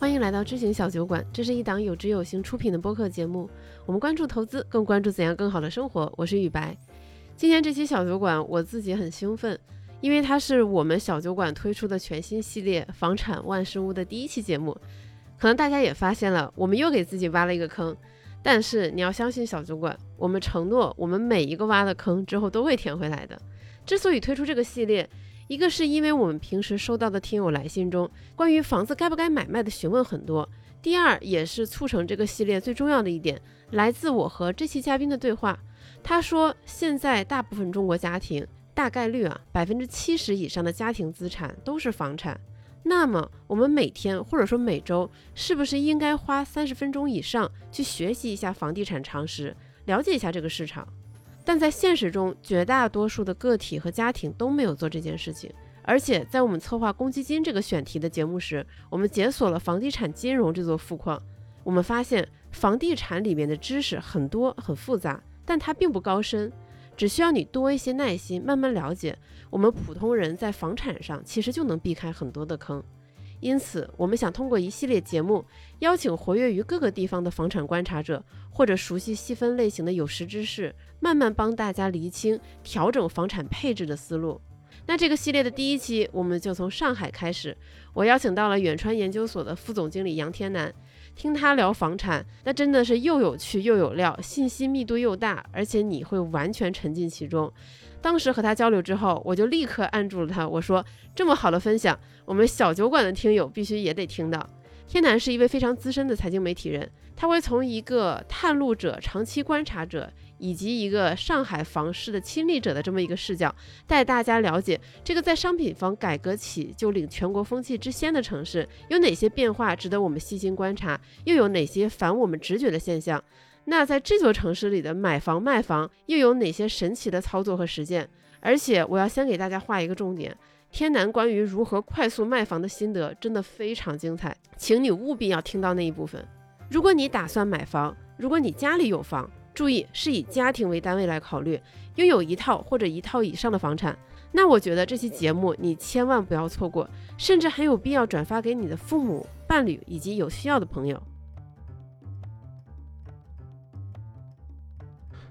欢迎来到知行小酒馆，这是一档有知有行出品的播客节目。我们关注投资，更关注怎样更好的生活。我是雨白。今天这期小酒馆，我自己很兴奋，因为它是我们小酒馆推出的全新系列《房产万事屋》的第一期节目。可能大家也发现了，我们又给自己挖了一个坑。但是你要相信小酒馆，我们承诺，我们每一个挖的坑之后都会填回来的。之所以推出这个系列，一个是因为我们平时收到的听友来信中关于房子该不该买卖的询问很多，第二也是促成这个系列最重要的一点，来自我和这期嘉宾的对话。他说，现在大部分中国家庭大概率啊，百分之七十以上的家庭资产都是房产。那么我们每天或者说每周，是不是应该花三十分钟以上去学习一下房地产常识，了解一下这个市场？但在现实中，绝大多数的个体和家庭都没有做这件事情。而且在我们策划公积金这个选题的节目时，我们解锁了房地产金融这座富矿。我们发现，房地产里面的知识很多很复杂，但它并不高深，只需要你多一些耐心，慢慢了解。我们普通人在房产上其实就能避开很多的坑。因此，我们想通过一系列节目，邀请活跃于各个地方的房产观察者，或者熟悉细分类型的有识之士，慢慢帮大家厘清调整房产配置的思路。那这个系列的第一期，我们就从上海开始。我邀请到了远川研究所的副总经理杨天南，听他聊房产，那真的是又有趣又有料，信息密度又大，而且你会完全沉浸其中。当时和他交流之后，我就立刻按住了他。我说：“这么好的分享，我们小酒馆的听友必须也得听到。”天南是一位非常资深的财经媒体人，他会从一个探路者、长期观察者，以及一个上海房市的亲历者的这么一个视角，带大家了解这个在商品房改革起就领全国风气之先的城市有哪些变化值得我们细心观察，又有哪些反我们直觉的现象。那在这座城市里的买房卖房又有哪些神奇的操作和实践？而且我要先给大家画一个重点：天南关于如何快速卖房的心得真的非常精彩，请你务必要听到那一部分。如果你打算买房，如果你家里有房，注意是以家庭为单位来考虑，拥有一套或者一套以上的房产，那我觉得这期节目你千万不要错过，甚至很有必要转发给你的父母、伴侣以及有需要的朋友。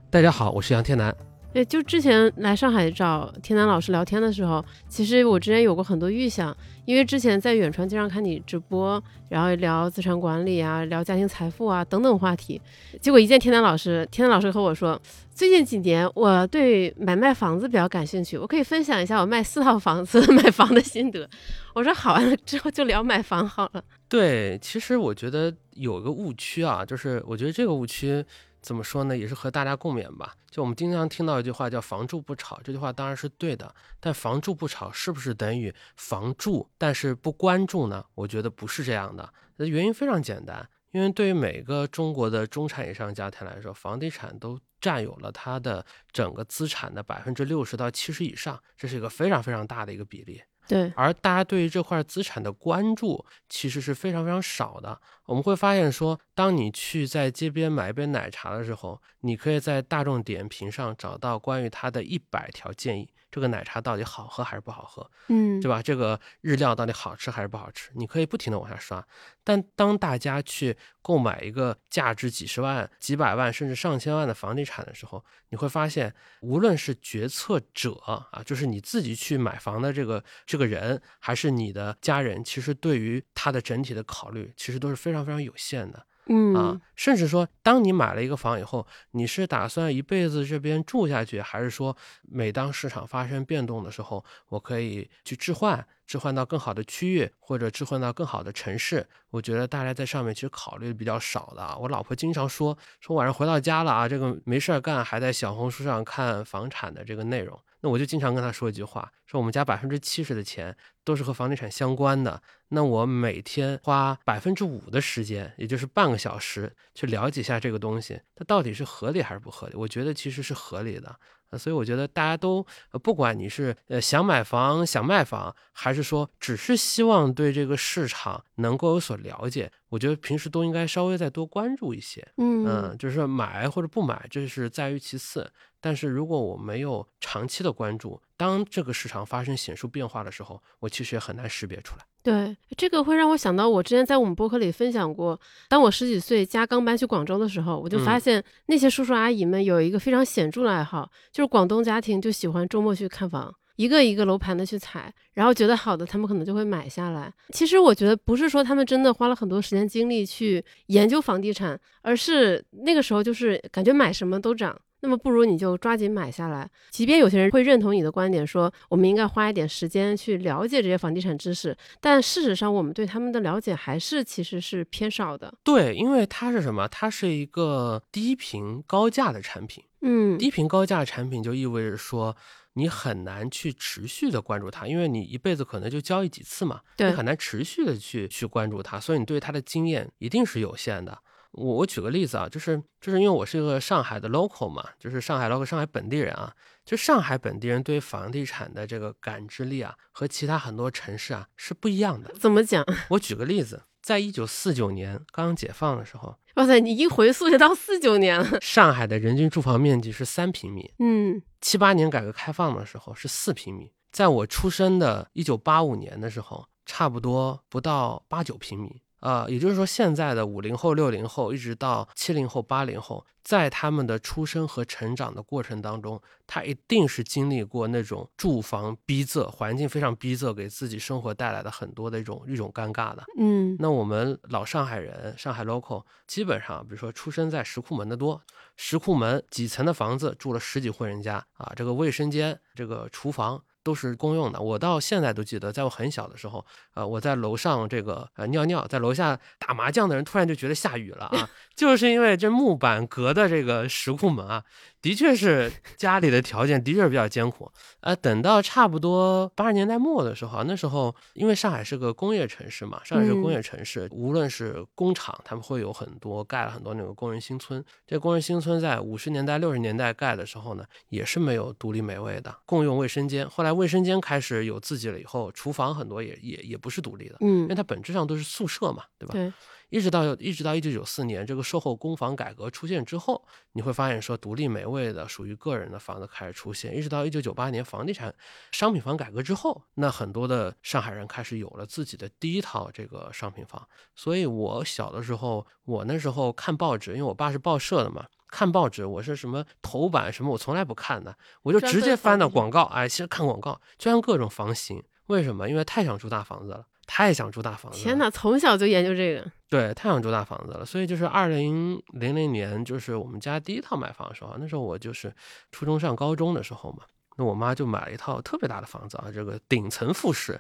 大家好，我是杨天南。对，就之前来上海找天南老师聊天的时候，其实我之前有过很多预想，因为之前在远传经常看你直播，然后聊资产管理啊，聊家庭财富啊等等话题。结果一见天南老师，天南老师和我说，最近几年我对买卖房子比较感兴趣，我可以分享一下我卖四套房子 买房的心得。我说好，完了之后就聊买房好了。对，其实我觉得有个误区啊，就是我觉得这个误区。怎么说呢？也是和大家共勉吧。就我们经常听到一句话叫“房住不炒”，这句话当然是对的。但“房住不炒”是不是等于房住但是不关注呢？我觉得不是这样的。原因非常简单，因为对于每个中国的中产以上家庭来说，房地产都占有了它的整个资产的百分之六十到七十以上，这是一个非常非常大的一个比例。对，而大家对于这块资产的关注其实是非常非常少的。我们会发现说，当你去在街边买一杯奶茶的时候，你可以在大众点评上找到关于它的一百条建议。这个奶茶到底好喝还是不好喝？嗯，对吧？这个日料到底好吃还是不好吃？你可以不停的往下刷。但当大家去购买一个价值几十万、几百万甚至上千万的房地产的时候，你会发现，无论是决策者啊，就是你自己去买房的这个这个人，还是你的家人，其实对于他的整体的考虑，其实都是非常非常有限的。嗯啊，甚至说，当你买了一个房以后，你是打算一辈子这边住下去，还是说，每当市场发生变动的时候，我可以去置换，置换到更好的区域，或者置换到更好的城市？我觉得大家在上面其实考虑比较少的啊。我老婆经常说，说晚上回到家了啊，这个没事儿干，还在小红书上看房产的这个内容。那我就经常跟他说一句话，说我们家百分之七十的钱都是和房地产相关的。那我每天花百分之五的时间，也就是半个小时，去了解一下这个东西，它到底是合理还是不合理？我觉得其实是合理的。所以我觉得大家都，不管你是呃想买房、想卖房，还是说只是希望对这个市场能够有所了解，我觉得平时都应该稍微再多关注一些。嗯，就是买或者不买，这是在于其次。但是如果我没有长期的关注，当这个市场发生显著变化的时候，我其实也很难识别出来。对，这个会让我想到，我之前在我们播客里分享过，当我十几岁家刚搬去广州的时候，我就发现那些叔叔阿姨们有一个非常显著的爱好，就是广东家庭就喜欢周末去看房。一个一个楼盘的去踩，然后觉得好的，他们可能就会买下来。其实我觉得不是说他们真的花了很多时间精力去研究房地产，而是那个时候就是感觉买什么都涨，那么不如你就抓紧买下来。即便有些人会认同你的观点，说我们应该花一点时间去了解这些房地产知识，但事实上我们对他们的了解还是其实是偏少的。对，因为它是什么？它是一个低频高价的产品。嗯，低频高价产品就意味着说。你很难去持续的关注它，因为你一辈子可能就交易几次嘛，你很难持续的去去关注它，所以你对它的经验一定是有限的。我我举个例子啊，就是就是因为我是一个上海的 local 嘛，就是上海 local 上海本地人啊，就上海本地人对房地产的这个感知力啊，和其他很多城市啊是不一样的。怎么讲？我举个例子，在一九四九年刚解放的时候。哇塞，你一回溯就到四九年了。上海的人均住房面积是三平米，嗯，七八年改革开放的时候是四平米，在我出生的一九八五年的时候，差不多不到八九平米。啊，也就是说，现在的五零后、六零后，一直到七零后、八零后，在他们的出生和成长的过程当中，他一定是经历过那种住房逼仄、环境非常逼仄，给自己生活带来的很多的一种一种尴尬的。嗯，那我们老上海人，上海 local，基本上，比如说出生在石库门的多，石库门几层的房子住了十几户人家啊，这个卫生间、这个厨房。都是公用的，我到现在都记得，在我很小的时候，呃，我在楼上这个呃尿尿，在楼下打麻将的人突然就觉得下雨了啊，就是因为这木板隔的这个石库门啊。的确是家里的条件的确是比较艰苦，呃，等到差不多八十年代末的时候，那时候因为上海是个工业城市嘛，上海是工业城市，无论是工厂，他们会有很多盖了很多那个工人新村。这工人新村在五十年代、六十年代盖的时候呢，也是没有独立美味的，共用卫生间。后来卫生间开始有自己了以后，厨房很多也也也不是独立的，嗯，因为它本质上都是宿舍嘛，对吧？对。一直到一直到一九九四年，这个售后公房改革出现之后，你会发现说独立美卫的属于个人的房子开始出现。一直到一九九八年房地产商品房改革之后，那很多的上海人开始有了自己的第一套这个商品房。所以我小的时候，我那时候看报纸，因为我爸是报社的嘛，看报纸我是什么头版什么我从来不看的，我就直接翻到广告，哎，其实看广告，就看各种房型。为什么？因为太想住大房子了。太想住大房子！天哪，从小就研究这个。对，太想住大房子了。所以就是二零零零年，就是我们家第一套买房的时候，那时候我就是初中上高中的时候嘛。那我妈就买了一套特别大的房子啊，这个顶层复式，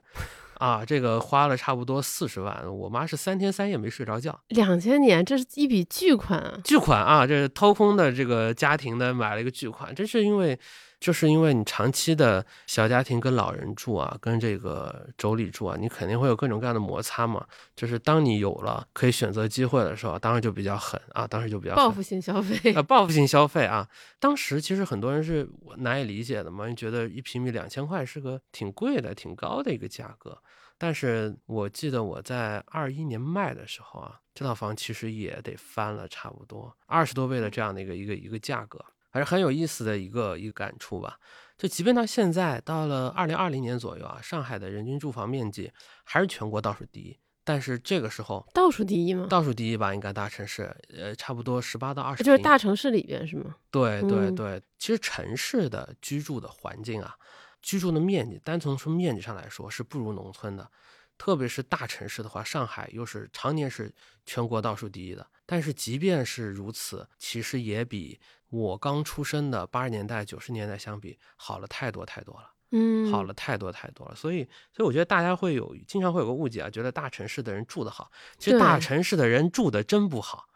啊，这个花了差不多四十万。我妈是三天三夜没睡着觉。两千年，这是一笔巨款啊！巨款啊！这是掏空的这个家庭的买了一个巨款，这是因为。就是因为你长期的小家庭跟老人住啊，跟这个妯娌住啊，你肯定会有各种各样的摩擦嘛。就是当你有了可以选择机会的时候，当时就比较狠啊，当时就比较报复性消费啊，报复性消费啊。当时其实很多人是难以理解的嘛，你觉得一平米两千块是个挺贵的、挺高的一个价格。但是我记得我在二一年卖的时候啊，这套房其实也得翻了差不多二十多倍的这样的一个一个一个价格。还是很有意思的一个一个感触吧。就即便到现在，到了二零二零年左右啊，上海的人均住房面积还是全国倒数第一。但是这个时候，倒数第一吗？倒数第一吧，应该大城市，呃，差不多十八到二十。就是大城市里边是吗？对对对，其实城市的居住的环境啊，居住的面积，单从说面积上来说是不如农村的。特别是大城市的话，上海又是常年是全国倒数第一的。但是即便是如此，其实也比我刚出生的八十年代、九十年代相比好了太多太多了。嗯，好了太多太多了。所以，所以我觉得大家会有经常会有个误解啊，觉得大城市的人住得好，其实大城市的人住的真不好。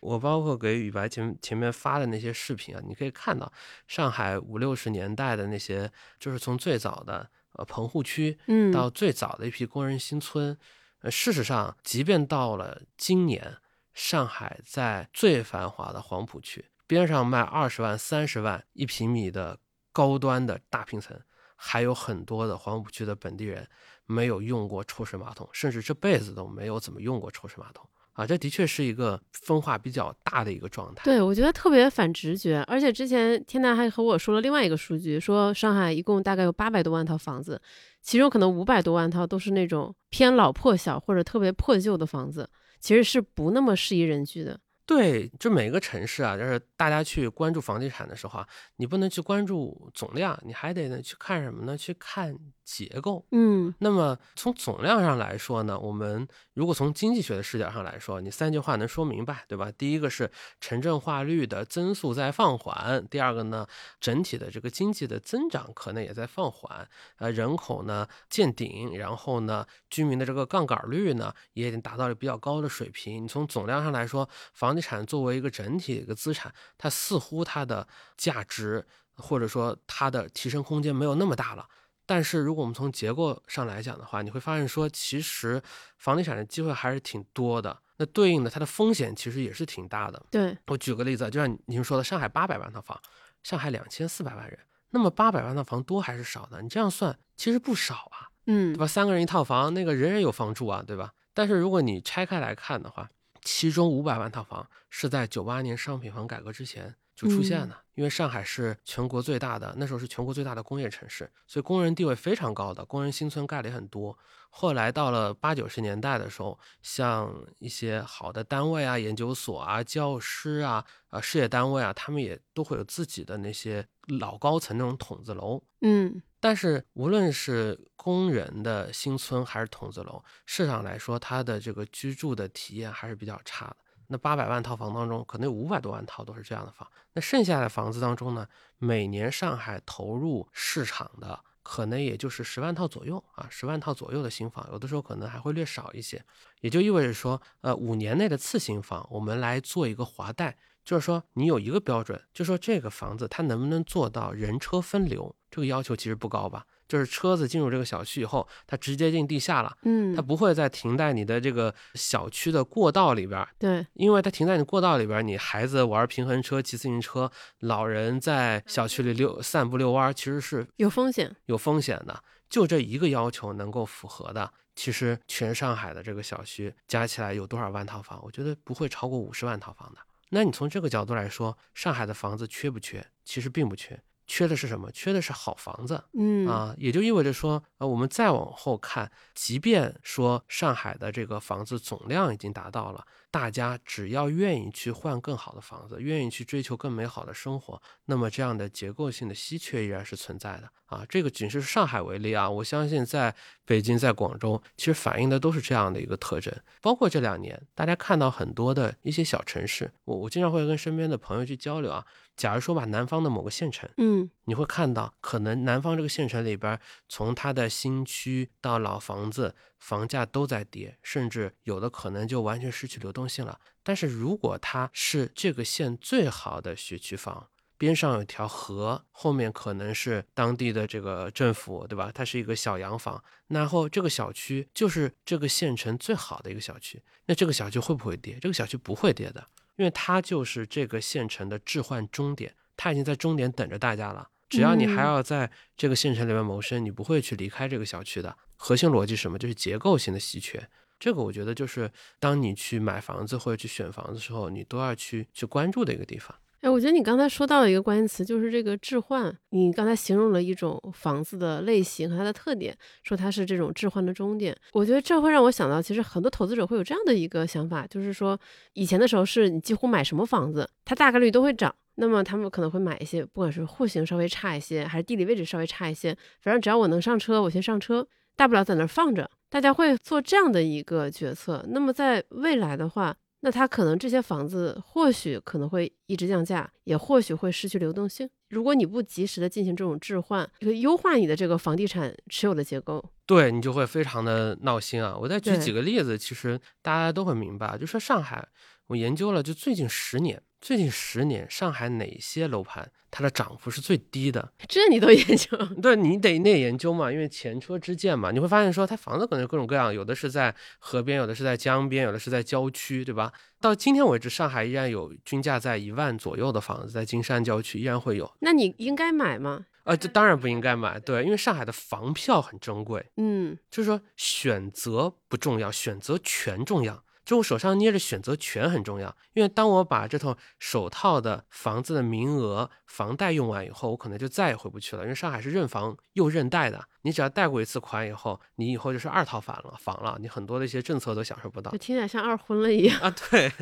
我包括给雨白前前面发的那些视频啊，你可以看到上海五六十年代的那些，就是从最早的。呃，棚户区，嗯，到最早的一批工人新村，呃，事实上，即便到了今年，上海在最繁华的黄浦区边上卖二十万、三十万一平米的高端的大平层，还有很多的黄浦区的本地人没有用过抽水马桶，甚至这辈子都没有怎么用过抽水马桶啊，这的确是一个分化比较大的一个状态。对，我觉得特别反直觉。而且之前天南还和我说了另外一个数据，说上海一共大概有八百多万套房子，其中可能五百多万套都是那种偏老破小或者特别破旧的房子，其实是不那么适宜人居的。对，就每个城市啊，就是大家去关注房地产的时候啊，你不能去关注总量，你还得呢去看什么呢？去看结构。嗯，那么从总量上来说呢，我们如果从经济学的视角上来说，你三句话能说明白，对吧？第一个是城镇化率的增速在放缓，第二个呢，整体的这个经济的增长可能也在放缓，呃，人口呢见顶，然后呢，居民的这个杠杆率呢也已经达到了比较高的水平。你从总量上来说，房地产作为一个整体的一个资产，它似乎它的价值或者说它的提升空间没有那么大了。但是如果我们从结构上来讲的话，你会发现说，其实房地产的机会还是挺多的。那对应的它的风险其实也是挺大的。对我举个例子，就像您说的，上海八百万套房，上海两千四百万人，那么八百万套房多还是少呢？你这样算其实不少啊，嗯对吧？三个人一套房，那个人人有房住啊，对吧？但是如果你拆开来看的话，其中五百万套房是在九八年商品房改革之前就出现了，因为上海是全国最大的，那时候是全国最大的工业城市，所以工人地位非常高的，工人新村盖的也很多。后来到了八九十年代的时候，像一些好的单位啊、研究所啊、教师啊、啊事业单位啊，他们也都会有自己的那些老高层那种筒子楼。嗯但是无论是工人的新村还是筒子楼，市场来说，它的这个居住的体验还是比较差的。那八百万套房当中，可能有五百多万套都是这样的房。那剩下的房子当中呢，每年上海投入市场的可能也就是十万套左右啊，十万套左右的新房，有的时候可能还会略少一些。也就意味着说，呃，五年内的次新房，我们来做一个划带，就是说你有一个标准，就说这个房子它能不能做到人车分流，这个要求其实不高吧？就是车子进入这个小区以后，它直接进地下了，嗯它，不会再停在你的这个小区的过道里边儿，对，因为它停在你过道里边儿，你孩子玩平衡车、骑自行车，老人在小区里溜散步遛弯儿，其实是有风险。有风险的。就这一个要求能够符合的，其实全上海的这个小区加起来有多少万套房？我觉得不会超过五十万套房的。那你从这个角度来说，上海的房子缺不缺？其实并不缺，缺的是什么？缺的是好房子。嗯啊，也就意味着说，呃，我们再往后看，即便说上海的这个房子总量已经达到了，大家只要愿意去换更好的房子，愿意去追求更美好的生活，那么这样的结构性的稀缺依然是存在的啊。这个仅是上海为例啊，我相信在北京、在广州，其实反映的都是这样的一个特征。包括这两年，大家看到很多的一些小城市，我我经常会跟身边的朋友去交流啊。假如说吧南方的某个县城，嗯你会看到，可能南方这个县城里边儿，从它的新区到老房子，房价都在跌，甚至有的可能就完全失去流动性了。但是如果它是这个县最好的学区房，边上有条河，后面可能是当地的这个政府，对吧？它是一个小洋房，然后这个小区就是这个县城最好的一个小区，那这个小区会不会跌？这个小区不会跌的，因为它就是这个县城的置换终点，它已经在终点等着大家了。只要你还嗯要在这个县城里面谋生，你不会去离开这个小区的。核心逻辑是什么？就是结构性的稀缺。这个我觉得就是当你去买房子或者去选房子的时候，你都要去去关注的一个地方。哎，我觉得你刚才说到了一个关键词，就是这个置换。你刚才形容了一种房子的类型和它的特点，说它是这种置换的终点。我觉得这会让我想到，其实很多投资者会有这样的一个想法，就是说以前的时候是你几乎买什么房子，它大概率都会涨。那么他们可能会买一些，不管是户型稍微差一些，还是地理位置稍微差一些，反正只要我能上车，我先上车，大不了在那儿放着。大家会做这样的一个决策。那么在未来的话，那它可能这些房子或许可能会一直降价，也或许会失去流动性。如果你不及时的进行这种置换，就会优化你的这个房地产持有的结构。对你就会非常的闹心啊！我再举几个例子，其实大家都会明白。就说上海，我研究了，就最近十年，最近十年上海哪些楼盘它的涨幅是最低的？这你都研究？对你得那研究嘛，因为前车之鉴嘛，你会发现说它房子可能各种各样，有的是在河边，有的是在江边，有的是在郊区，对吧？到今天为止，上海依然有均价在一万左右的房子，在金山郊区依然会有。那你应该买吗？呃，这当然不应该买，对，因为上海的房票很珍贵，嗯，就是说选择不重要，选择权重要。就我手上捏着选择权很重要，因为当我把这套首套的房子的名额、房贷用完以后，我可能就再也回不去了。因为上海是认房又认贷的，你只要贷过一次款以后，你以后就是二套房了，房了，你很多的一些政策都享受不到。就听起来像二婚了一样啊。对，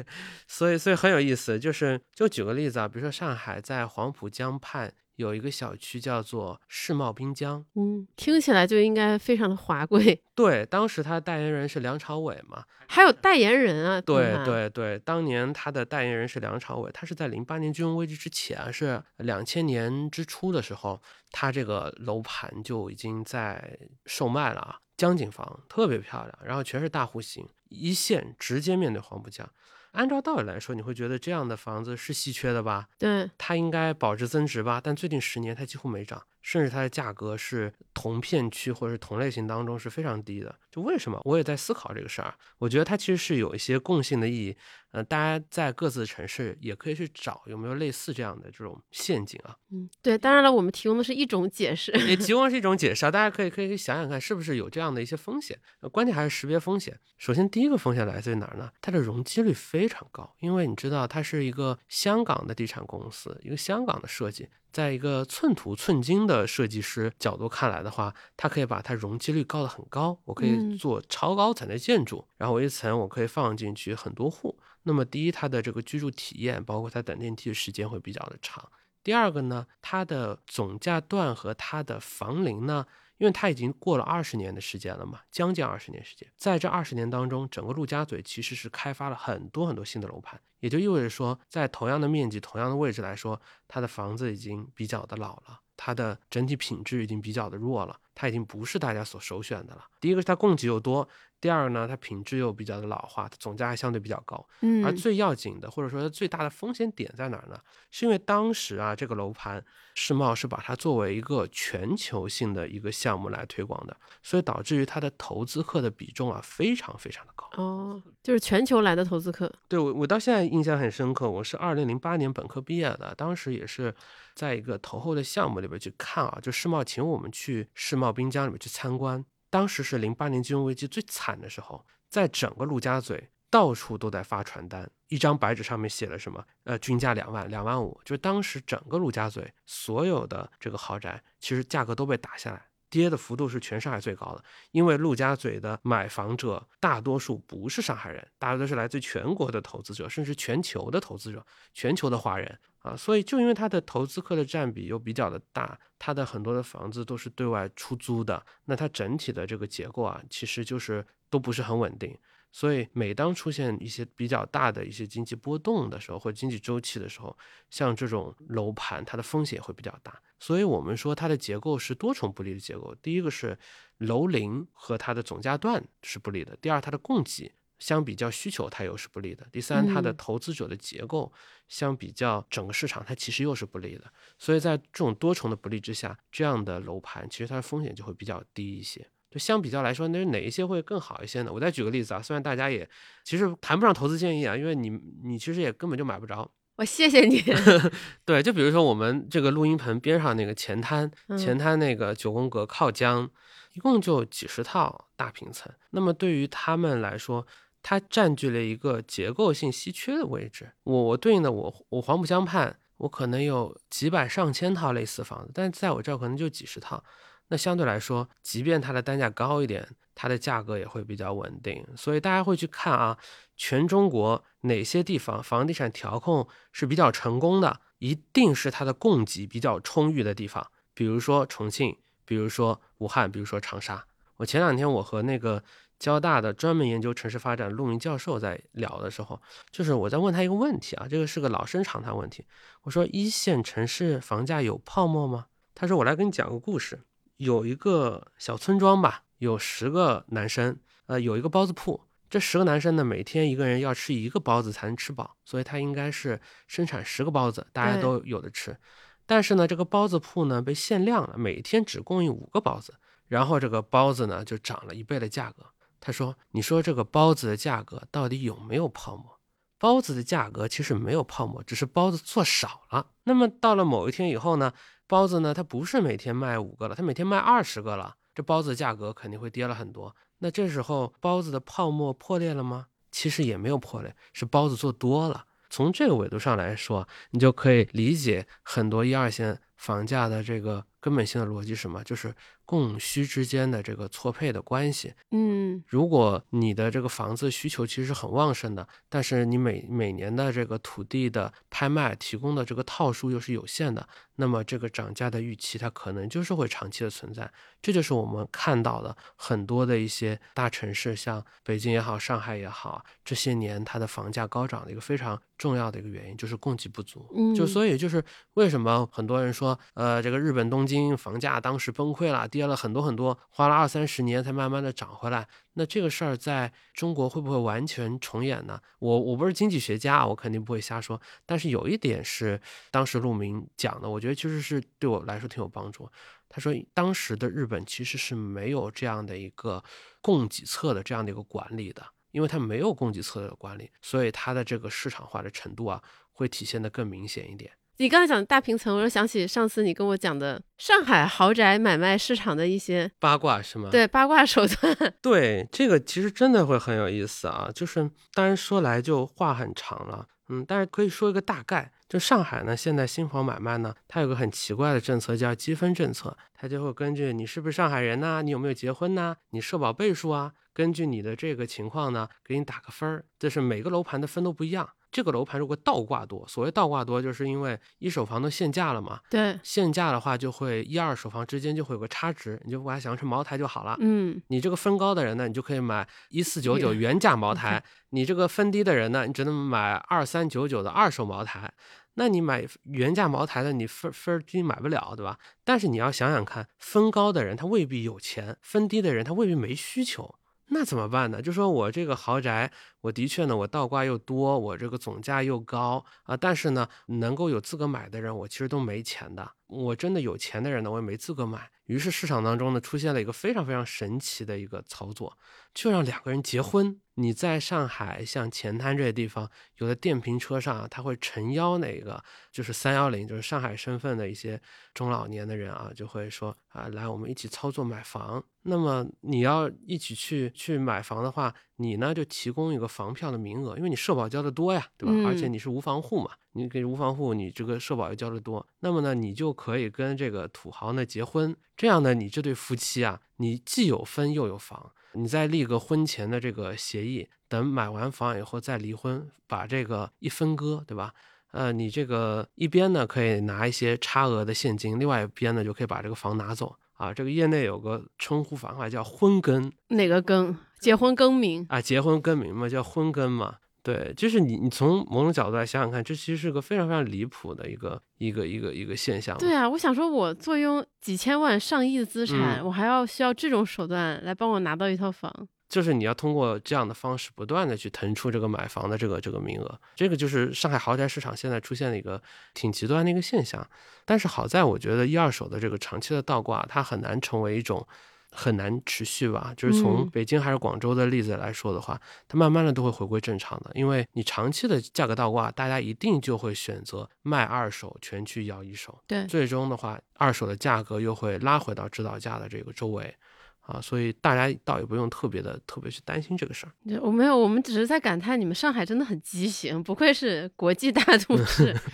所以所以很有意思，就是就举个例子啊，比如说上海在黄浦江畔。有一个小区叫做世贸滨江，嗯，听起来就应该非常的华贵。对，当时他的代言人是梁朝伟嘛，还有代言人啊。对对对，当年他的代言人是梁朝伟，他是在零八年金融危机之前，是两千年之初的时候，他这个楼盘就已经在售卖了啊，江景房特别漂亮，然后全是大户型，一线直接面对黄浦江。按照道理来说，你会觉得这样的房子是稀缺的吧？对，它应该保值增值吧？但最近十年它几乎没涨，甚至它的价格是同片区或者是同类型当中是非常低的。就为什么？我也在思考这个事儿。我觉得它其实是有一些共性的意义。呃，大家在各自的城市也可以去找有没有类似这样的这种陷阱啊。嗯，对，当然了，我们提供的是一种解释，也提供是一 种解释啊。大家可以可以想想看，是不是有这样的一些风险？关键还是识别风险。首先，第一个风险来自于哪儿呢？它的容积率非常高，因为你知道它是一个香港的地产公司，一个香港的设计。在一个寸土寸金的设计师角度看来的话，它可以把它容积率高得很高。我可以做超高层的建筑，然后我一层我可以放进去很多户。那么第一，它的这个居住体验，包括它等电梯的时间会比较的长。第二个呢，它的总价段和它的房龄呢？因为它已经过了二十年的时间了嘛，将近二十年时间，在这二十年当中，整个陆家嘴其实是开发了很多很多新的楼盘，也就意味着说，在同样的面积、同样的位置来说，它的房子已经比较的老了，它的整体品质已经比较的弱了，它已经不是大家所首选的了。第一个是它供给又多。第二呢，它品质又比较的老化，它总价还相对比较高。嗯，而最要紧的，或者说它最大的风险点在哪儿呢？是因为当时啊，这个楼盘世贸是把它作为一个全球性的一个项目来推广的，所以导致于它的投资客的比重啊非常非常的高。哦，就是全球来的投资客。对我，我到现在印象很深刻。我是二零零八年本科毕业的，当时也是在一个投后的项目里边去看啊，就世贸请我们去世贸滨江里面去参观。当时是零八年金融危机最惨的时候，在整个陆家嘴到处都在发传单，一张白纸上面写了什么？呃，均价两万、两万五，就是当时整个陆家嘴所有的这个豪宅，其实价格都被打下来，跌的幅度是全上海最高的。因为陆家嘴的买房者大多数不是上海人，大多都是来自全国的投资者，甚至全球的投资者，全球的华人。啊，所以就因为它的投资客的占比又比较的大，它的很多的房子都是对外出租的，那它整体的这个结构啊，其实就是都不是很稳定。所以每当出现一些比较大的一些经济波动的时候，或者经济周期的时候，像这种楼盘，它的风险会比较大。所以我们说它的结构是多重不利的结构。第一个是楼龄和它的总价段是不利的，第二它的供给。相比较需求，它又是不利的。第三，它的投资者的结构相比较整个市场，它其实又是不利的。所以在这种多重的不利之下，这样的楼盘其实它的风险就会比较低一些。就相比较来说，那哪一些会更好一些呢？我再举个例子啊，虽然大家也其实谈不上投资建议啊，因为你你其实也根本就买不着。我谢谢你。对，就比如说我们这个录音棚边上那个前滩，前滩那个九宫格靠江，一共就几十套大平层。那么对于他们来说，它占据了一个结构性稀缺的位置。我我对应的我我黄浦江畔，我可能有几百上千套类似房子，但在我这儿可能就几十套。那相对来说，即便它的单价高一点，它的价格也会比较稳定。所以大家会去看啊，全中国哪些地方房地产调控是比较成功的，一定是它的供给比较充裕的地方。比如说重庆，比如说武汉，比如说长沙。我前两天我和那个。交大的专门研究城市发展陆明教授在聊的时候，就是我在问他一个问题啊，这个是个老生常谈问题。我说一线城市房价有泡沫吗？他说我来给你讲个故事。有一个小村庄吧，有十个男生，呃，有一个包子铺。这十个男生呢，每天一个人要吃一个包子才能吃饱，所以他应该是生产十个包子，大家都有的吃。但是呢，这个包子铺呢被限量了，每天只供应五个包子，然后这个包子呢就涨了一倍的价格。他说：“你说这个包子的价格到底有没有泡沫？包子的价格其实没有泡沫，只是包子做少了。那么到了某一天以后呢，包子呢它不是每天卖五个了，它每天卖二十个了，这包子的价格肯定会跌了很多。那这时候包子的泡沫破裂了吗？其实也没有破裂，是包子做多了。从这个维度上来说，你就可以理解很多一二线房价的这个根本性的逻辑是什么，就是供需之间的这个错配的关系。嗯如果你的这个房子需求其实是很旺盛的，但是你每每年的这个土地的拍卖提供的这个套数又是有限的，那么这个涨价的预期它可能就是会长期的存在。这就是我们看到的很多的一些大城市，像北京也好，上海也好，这些年它的房价高涨的一个非常重要的一个原因就是供给不足。嗯，就所以就是为什么很多人说，呃，这个日本东京房价当时崩溃了，跌了很多很多，花了二三十年才慢慢的涨回来。那这个事儿在中国会不会完全重演呢？我我不是经济学家，我肯定不会瞎说。但是有一点是当时陆明讲的，我觉得其实是对我来说挺有帮助。他说，当时的日本其实是没有这样的一个供给侧的这样的一个管理的，因为它没有供给侧的管理，所以它的这个市场化的程度啊，会体现的更明显一点。你刚才讲的大平层，我又想起上次你跟我讲的上海豪宅买卖市场的一些八卦是吗？对八卦手段。对，这个其实真的会很有意思啊。就是当然说来就话很长了，嗯，但是可以说一个大概。就上海呢，现在新房买卖呢，它有个很奇怪的政策叫积分政策，它就会根据你是不是上海人呐、你有没有结婚呐、你社保倍数啊，根据你的这个情况呢，给你打个分儿。这是每个楼盘的分都不一样。这个楼盘如果倒挂多，所谓倒挂多，就是因为一手房都限价了嘛，对，限价的话就会一二手房之间就会有个差值，你就把它想象成茅台就好了。嗯，你这个分高的人呢，你就可以买一四九九原价茅台；你这个分低的人呢，你只能买二三九九的二手茅台。那你买原价茅台的，你分分低买不了，对吧？但是你要想想看，分高的人他未必有钱，分低的人他未必没需求，那怎么办呢？就说我这个豪宅，我的确呢，我倒挂又多，我这个总价又高啊，但是呢，能够有资格买的人，我其实都没钱的。我真的有钱的人呢，我也没资格买。于是市场当中呢，出现了一个非常非常神奇的一个操作，就让两个人结婚。你在上海像前滩这些地方，有的电瓶车上啊，他会诚邀那个就是三幺零，就是上海身份的一些中老年的人啊，就会说啊，来我们一起操作买房。那么你要一起去去买房的话，你呢就提供一个房票的名额，因为你社保交的多呀，对吧？嗯而且你是无房户嘛，你给无房户，你这个社保又交的多，那么呢，你就可以跟这个土豪呢结婚。这样呢，你这对夫妻啊，你既有分又有房，你再立个婚前的这个协议，等买完房以后再离婚，把这个一分割，对吧？呃，你这个一边呢可以拿一些差额的现金，另外一边呢就可以把这个房拿走啊。这个业内有个称呼方法叫婚更哪个更？结婚更名？啊，结婚更名嘛，叫婚更嘛。对，就是你，你从某种角度来想想看，这其实是个非常非常离谱的一个一个一个一个现象。对啊，我想说，我坐拥几千万、上亿的资产，嗯我还要需要这种手段来帮我拿到一套房。就是你要通过这样的方式，不断的去腾出这个买房的这个这个名额，这个就是上海豪宅市场现在出现的一个挺极端的一个现象。但是好在我觉得一二手的这个长期的倒挂，它很难成为一种很难持续吧。就是从嗯北京还是广州的例子来说的话，它慢慢的都会回归正常的，因为你长期的价格倒挂，大家一定就会选择卖二手，全去要一手。对，最终的话，二手的价格又会拉回到指导价的这个周围，啊，所以大家倒也不用特别的特别去担心这个事儿。对我没有，我们只是在感叹你们上海真的很畸形，不愧是国际大都市。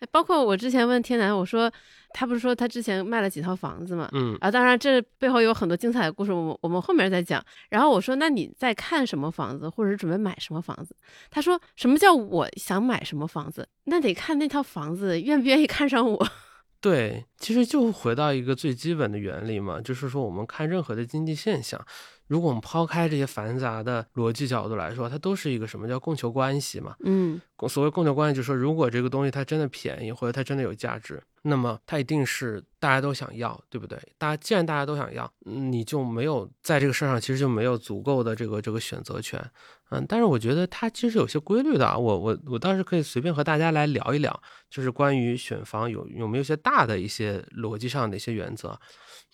哎包括我之前问天南，我说他不是说他之前卖了几套房子嘛？嗯啊，当然这背后有很多精彩的故事，我们我们后面再讲。然后我说，那你在看什么房子，或者是准备买什么房子？他说，什么叫我想买什么房子？那得看那套房子愿不愿意看上我。对，其实就回到一个最基本的原理嘛，就是说我们看任何的经济现象，如果我们抛开这些繁杂的逻辑角度来说，它都是一个什么叫供求关系嘛？嗯所谓供求关系，就是说如果这个东西它真的便宜，或者它真的有价值，那么它一定是大家都想要，对不对？大家既然大家都想要，嗯你就没有在这个事儿上其实就没有足够的这个这个选择权，嗯，但是我觉得它其实有些规律的啊，我我我倒是可以随便和大家来聊一聊，就是关于选房有有没有一些大的一些逻辑上的一些原则。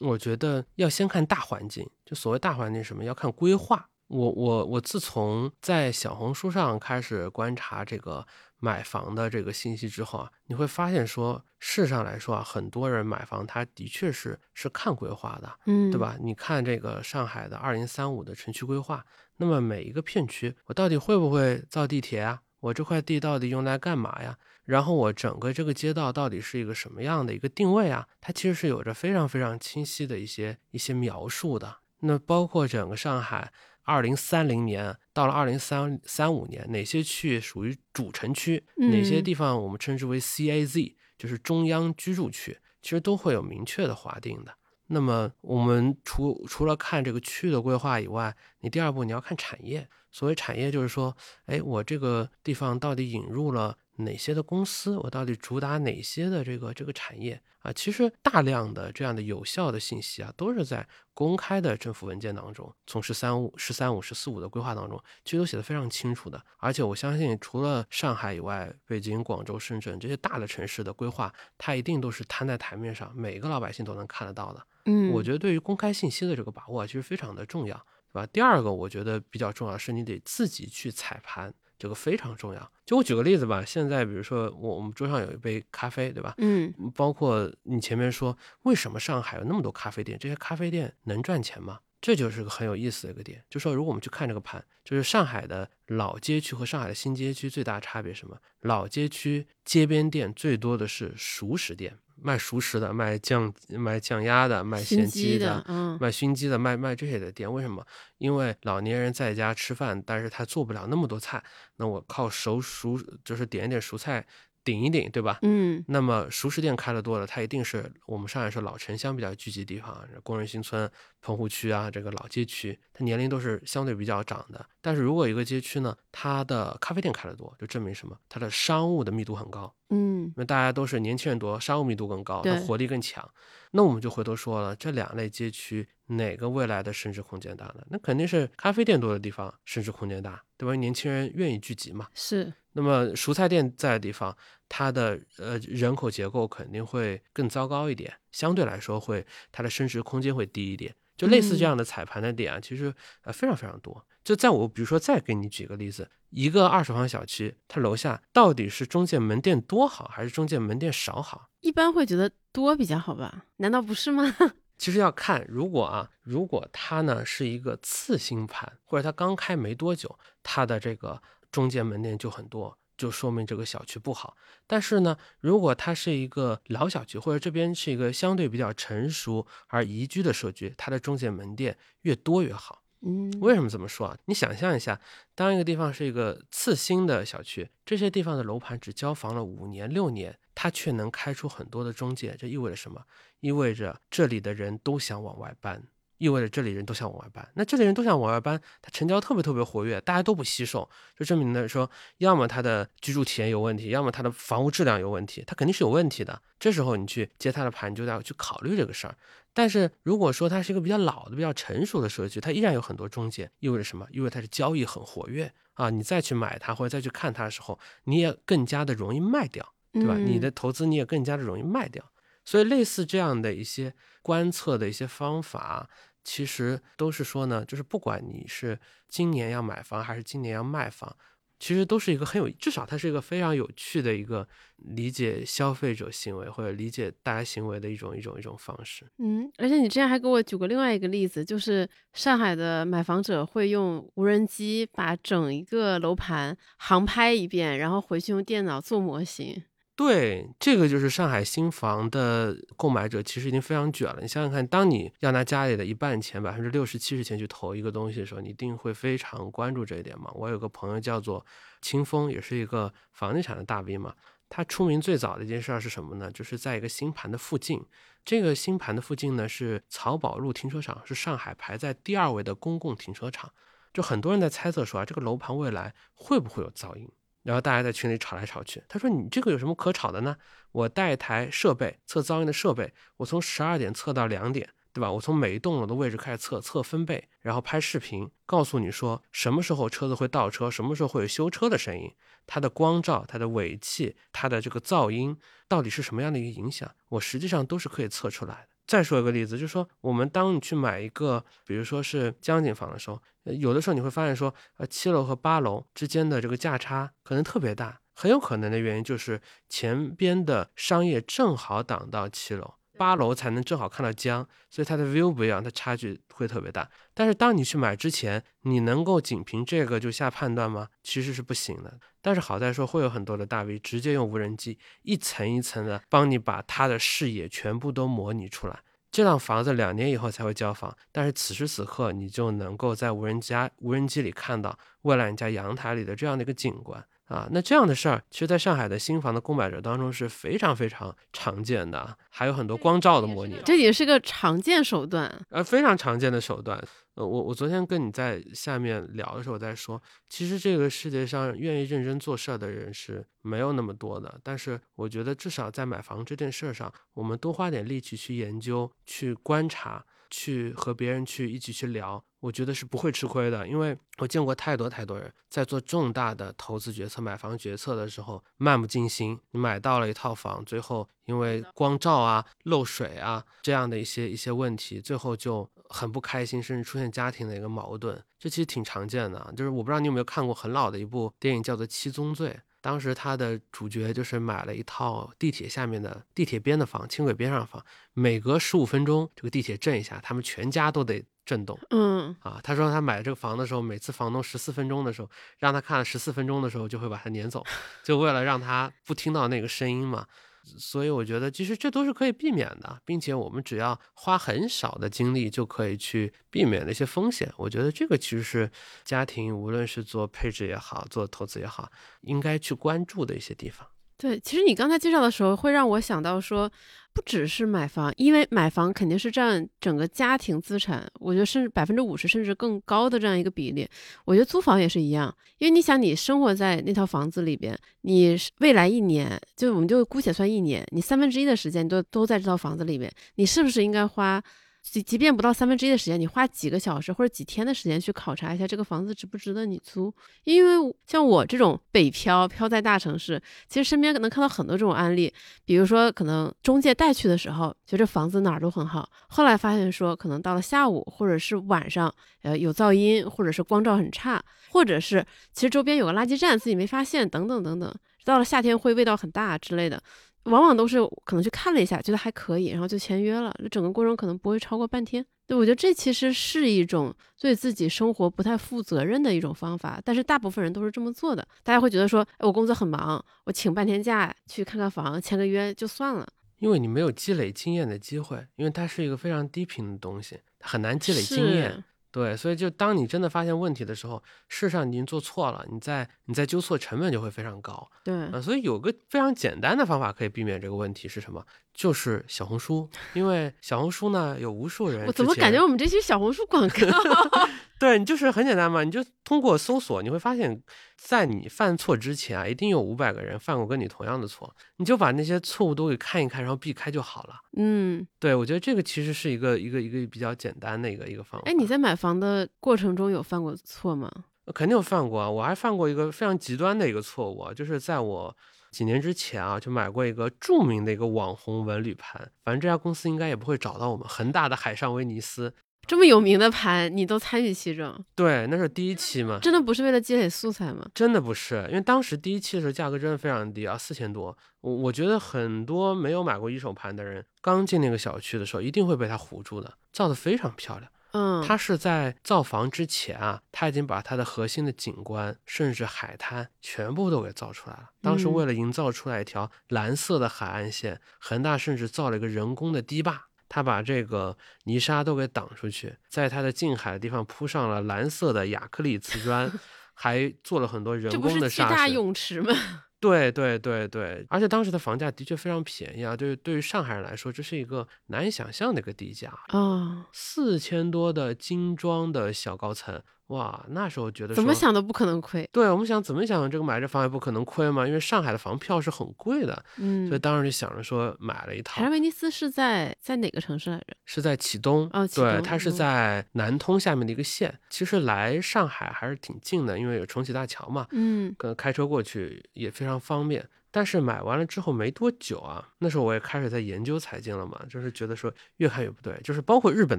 我觉得要先看大环境，就所谓大环境是什么，要看规划。我我我自从在小红书上开始观察这个买房的这个信息之后啊，你会发现说，事实上来说啊，很多人买房他的确是是看规划的，嗯，对？吧？你看这个上海的二零三五的城区规划，那么每一个片区，我到底会不会造地铁啊？我这块地到底用来干嘛呀？然后我整个这个街道到底是一个什么样的一个定位啊？它其实是有着非常非常清晰的一些一些描述的。那包括整个上海二零三零年到了二零三三五年，哪些区域属于主城区，哪些嗯地方我们称之为 CAZ，就是中央居住区，其实都会有明确的划定的。那么我们除除了看这个区域的规划以外，你第二步你要看产业。所谓产业，就是说，哎，我这个地方到底引入了哪些的公司？我到底主打哪些的这个这个产业啊？其实大量的这样的有效的信息啊，都是在公开的政府文件当中，从“十三五”“十三五”“十四五”的规划当中，其实都写得非常清楚的。而且我相信，除了上海以外，北京、广州、深圳这些大的城市的规划，它一定都是摊在台面上，每个老百姓都能看得到的。嗯，我觉得对于公开信息的这个把握啊，其实非常的重要，对吧？第二个，我觉得比较重要的是你得自己去踩盘，这个非常重要。就我举个例子吧，现在比如说我我们桌上有一杯咖啡，对吧？嗯包括你前面说为什么上海有那么多咖啡店，这些咖啡店能赚钱吗？这就是个很有意思的一个点，就说如果我们去看这个盘，就是上海的老街区和上海的新街区最大差别是什么？老街区街边店最多的是熟食店，卖熟食的，卖酱卖酱鸭的，卖心咸鸡机的，嗯卖熏鸡的，卖卖这些的店，为什么？因为老年人在家吃饭，但是他做不了那么多菜，那我靠熟熟就是点一点熟菜顶一顶，对吧？嗯那么熟食店开的多了，它一定是我们上海是老城乡比较聚集的地方，工人新村、棚户区啊，这个老街区，它年龄都是相对比较长的。但是如果一个街区呢，它的咖啡店开的多，就证明什么？它的商务的密度很高，嗯因为大家都是年轻人多，商务密度更高，它活力更强。那我们就回头说了，这两类街区哪个未来的升值空间大呢？那肯定是咖啡店多的地方升值空间大，对吧？年轻人愿意聚集嘛。是，那么蔬菜店在的地方，它的呃人口结构肯定会更糟糕一点，相对来说会它的升值空间会低一点。就类似这嗯样的踩盘的点啊，其实呃非常非常多。就在我比如说再给你举个例子，一个二手房小区，它楼下到底是中介门店多好，还是中介门店少好？一般会觉得多比较好吧？难道不是吗？其实要看，如果啊，如果它呢是一个次新盘，或者它刚开没多久，它的这个中介门店就很多，就说明这个小区不好。但是呢，如果它是一个老小区，或者这边是一个相对比较成熟而宜居的社区，它的中介门店越多越好。嗯，为什么这么说啊？你想象一下，当一个地方是一个次新的小区，这些地方的楼盘只交房了五年六年，它却能开出很多的中介，这意味着什么？意味着这里的人都想往外搬，意味着这里人都想往外搬。那这里人都想往外搬，它成交特别特别活跃，大家都不惜售，就证明了说，要么他的居住体验有问题，要么他的房屋质量有问题，它肯定是有问题的。这时候你去接他的盘，你就要去考虑这个事儿。但是如果说它是一个比较老的、比较成熟的社区，它依然有很多中介，意味着什么？意味着它是交易很活跃啊！你再去买它或者再去看它的时候，你也更加的容易卖掉，对吧？你嗯的投资你也更加的容易卖掉。所以类似这样的一些观测的一些方法，其实都是说呢，就是不管你是今年要买房还是今年要卖房，其实都是一个很有，至少它是一个非常有趣的一个理解消费者行为或者理解大家行为的一种一种一种方式。嗯，而且你之前还给我举过另外一个例子，就是上海的买房者会用无人机把整一个楼盘航拍一遍，然后回去用电脑做模型。对，这个就是上海新房的购买者，其实已经非常卷了。你想想看，当你要拿家里的一半钱，百分之六十、七十钱去投一个东西的时候，你一定会非常关注这一点嘛。我有个朋友叫做清风，也是一个房地产的大 V 嘛。他出名最早的一件事儿是什么呢？就是在一个新盘的附近，这个新盘的附近呢是漕宝路停车场，是上海排在第二位的公共停车场。就很多人在猜测说啊，这个楼盘未来会不会有噪音？然后大家在群里吵来吵去。他说：“你这个有什么可吵的呢？我带一台设备测噪音的设备，我从十二点测到两点，对吧？我从每一栋楼的位置开始测，测分贝，然后拍视频，告诉你说什么时候车子会倒车，什么时候会有修车的声音，它的光照、它的尾气、它的这个噪音到底是什么样的一个影响，我实际上都是可以测出来的。”再说一个例子，就是说，我们当你去买一个，比如说是江景房的时候，有的时候你会发现说，呃，七楼和八楼之间的这个价差可能特别大，很有可能的原因就是前边的商业正好挡到七楼。八楼才能正好看到江，所以它的 view 不一样，它差距会特别大。但是当你去买之前，你能够仅凭这个就下判断吗？其实是不行的。但是好在说会有很多的大 V 直接用无人机一层一层的帮你把它的视野全部都模拟出来。这幢房子两年以后才会交房，但是此时此刻你就能够在无人家无人机里看到未来你家阳台里的这样的一个景观。啊，那这样的事儿，其实，在上海的新房的购买者当中是非常非常常见的，还有很多光照的模拟，这也是个常见手段，呃，非常常见的手段。呃，我我昨天跟你在下面聊的时候在说，其实这个世界上愿意认真做事儿的人是没有那么多的，但是我觉得至少在买房这件事儿上，我们多花点力气去研究、去观察、去和别人去一起去聊。我觉得是不会吃亏的，因为我见过太多太多人在做重大的投资决策、买房决策的时候漫不经心。你买到了一套房，最后因为光照啊、漏水啊这样的一些一些问题，最后就很不开心，甚至出现家庭的一个矛盾。这其实挺常见的，就是我不知道你有没有看过很老的一部电影，叫做《七宗罪》。当时他的主角就是买了一套地铁下面的地铁边的房，轻轨边上房，每隔十五分钟这个地铁震一下，他们全家都得。震动，嗯啊，他说他买这个房的时候，每次房东十四分钟的时候，让他看了十四分钟的时候，就会把他撵走，就为了让他不听到那个声音嘛。所以我觉得其实这都是可以避免的，并且我们只要花很少的精力就可以去避免那些风险。我觉得这个其实是家庭无论是做配置也好，做投资也好，应该去关注的一些地方。对，其实你刚才介绍的时候，会让我想到说。不只是买房，因为买房肯定是占整个家庭资产，我觉得甚至百分之五十甚至更高的这样一个比例。我觉得租房也是一样，因为你想，你生活在那套房子里边，你未来一年，就我们就姑且算一年，你三分之一的时间都都在这套房子里边，你是不是应该花？即即便不到三分之一的时间，你花几个小时或者几天的时间去考察一下这个房子值不值得你租？因为像我这种北漂漂在大城市，其实身边可能看到很多这种案例。比如说，可能中介带去的时候，觉得房子哪儿都很好，后来发现说，可能到了下午或者是晚上，呃，有噪音或者是光照很差，或者是其实周边有个垃圾站自己没发现，等等等等，到了夏天会味道很大之类的。往往都是可能去看了一下，觉得还可以，然后就签约了。这整个过程可能不会超过半天。对我觉得这其实是一种对自己生活不太负责任的一种方法，但是大部分人都是这么做的。大家会觉得说，哎，我工作很忙，我请半天假去看看房，签个约就算了。因为你没有积累经验的机会，因为它是一个非常低频的东西，很难积累经验。对，所以就当你真的发现问题的时候，事实上你已经做错了，你再你再纠错成本就会非常高。对，啊，所以有个非常简单的方法可以避免这个问题是什么？就是小红书，因为小红书呢有无数人。我怎么感觉我们这些小红书广告？对你就是很简单嘛，你就通过搜索，你会发现，在你犯错之前啊，一定有五百个人犯过跟你同样的错，你就把那些错误都给看一看，然后避开就好了。嗯，对，我觉得这个其实是一个一个一个比较简单的一个一个方法。哎，你在买房的过程中有犯过错吗？肯定有犯过啊，我还犯过一个非常极端的一个错误啊，就是在我几年之前啊，就买过一个著名的一个网红文旅盘，反正这家公司应该也不会找到我们，恒大的海上威尼斯。这么有名的盘，你都参与其中？对，那是第一期嘛。真的不是为了积累素材吗？真的不是，因为当时第一期的时候价格真的非常低啊，四千多。我我觉得很多没有买过一手盘的人，刚进那个小区的时候，一定会被它唬住的。造的非常漂亮，嗯，他是在造房之前啊，他已经把它的核心的景观，甚至海滩全部都给造出来了。当时为了营造出来一条蓝色的海岸线，恒大甚至造了一个人工的堤坝。他把这个泥沙都给挡出去，在它的近海的地方铺上了蓝色的亚克力瓷砖，还做了很多人工的沙大泳池吗？对对对对，而且当时的房价的确非常便宜啊，对对于上海人来说，这是一个难以想象的一个地价啊，四千多的精装的小高层。哇，那时候觉得怎么想都不可能亏。对我们想怎么想，这个买这房也不可能亏嘛，因为上海的房票是很贵的，嗯，所以当时就想着说买了一套。海上威尼斯是在在哪个城市来着？是在启东，哦，对，它是在南通下面的一个县。其实来上海还是挺近的，因为有重启大桥嘛，嗯，可能开车过去也非常方便。但是买完了之后没多久啊，那时候我也开始在研究财经了嘛，就是觉得说越看越不对，就是包括日本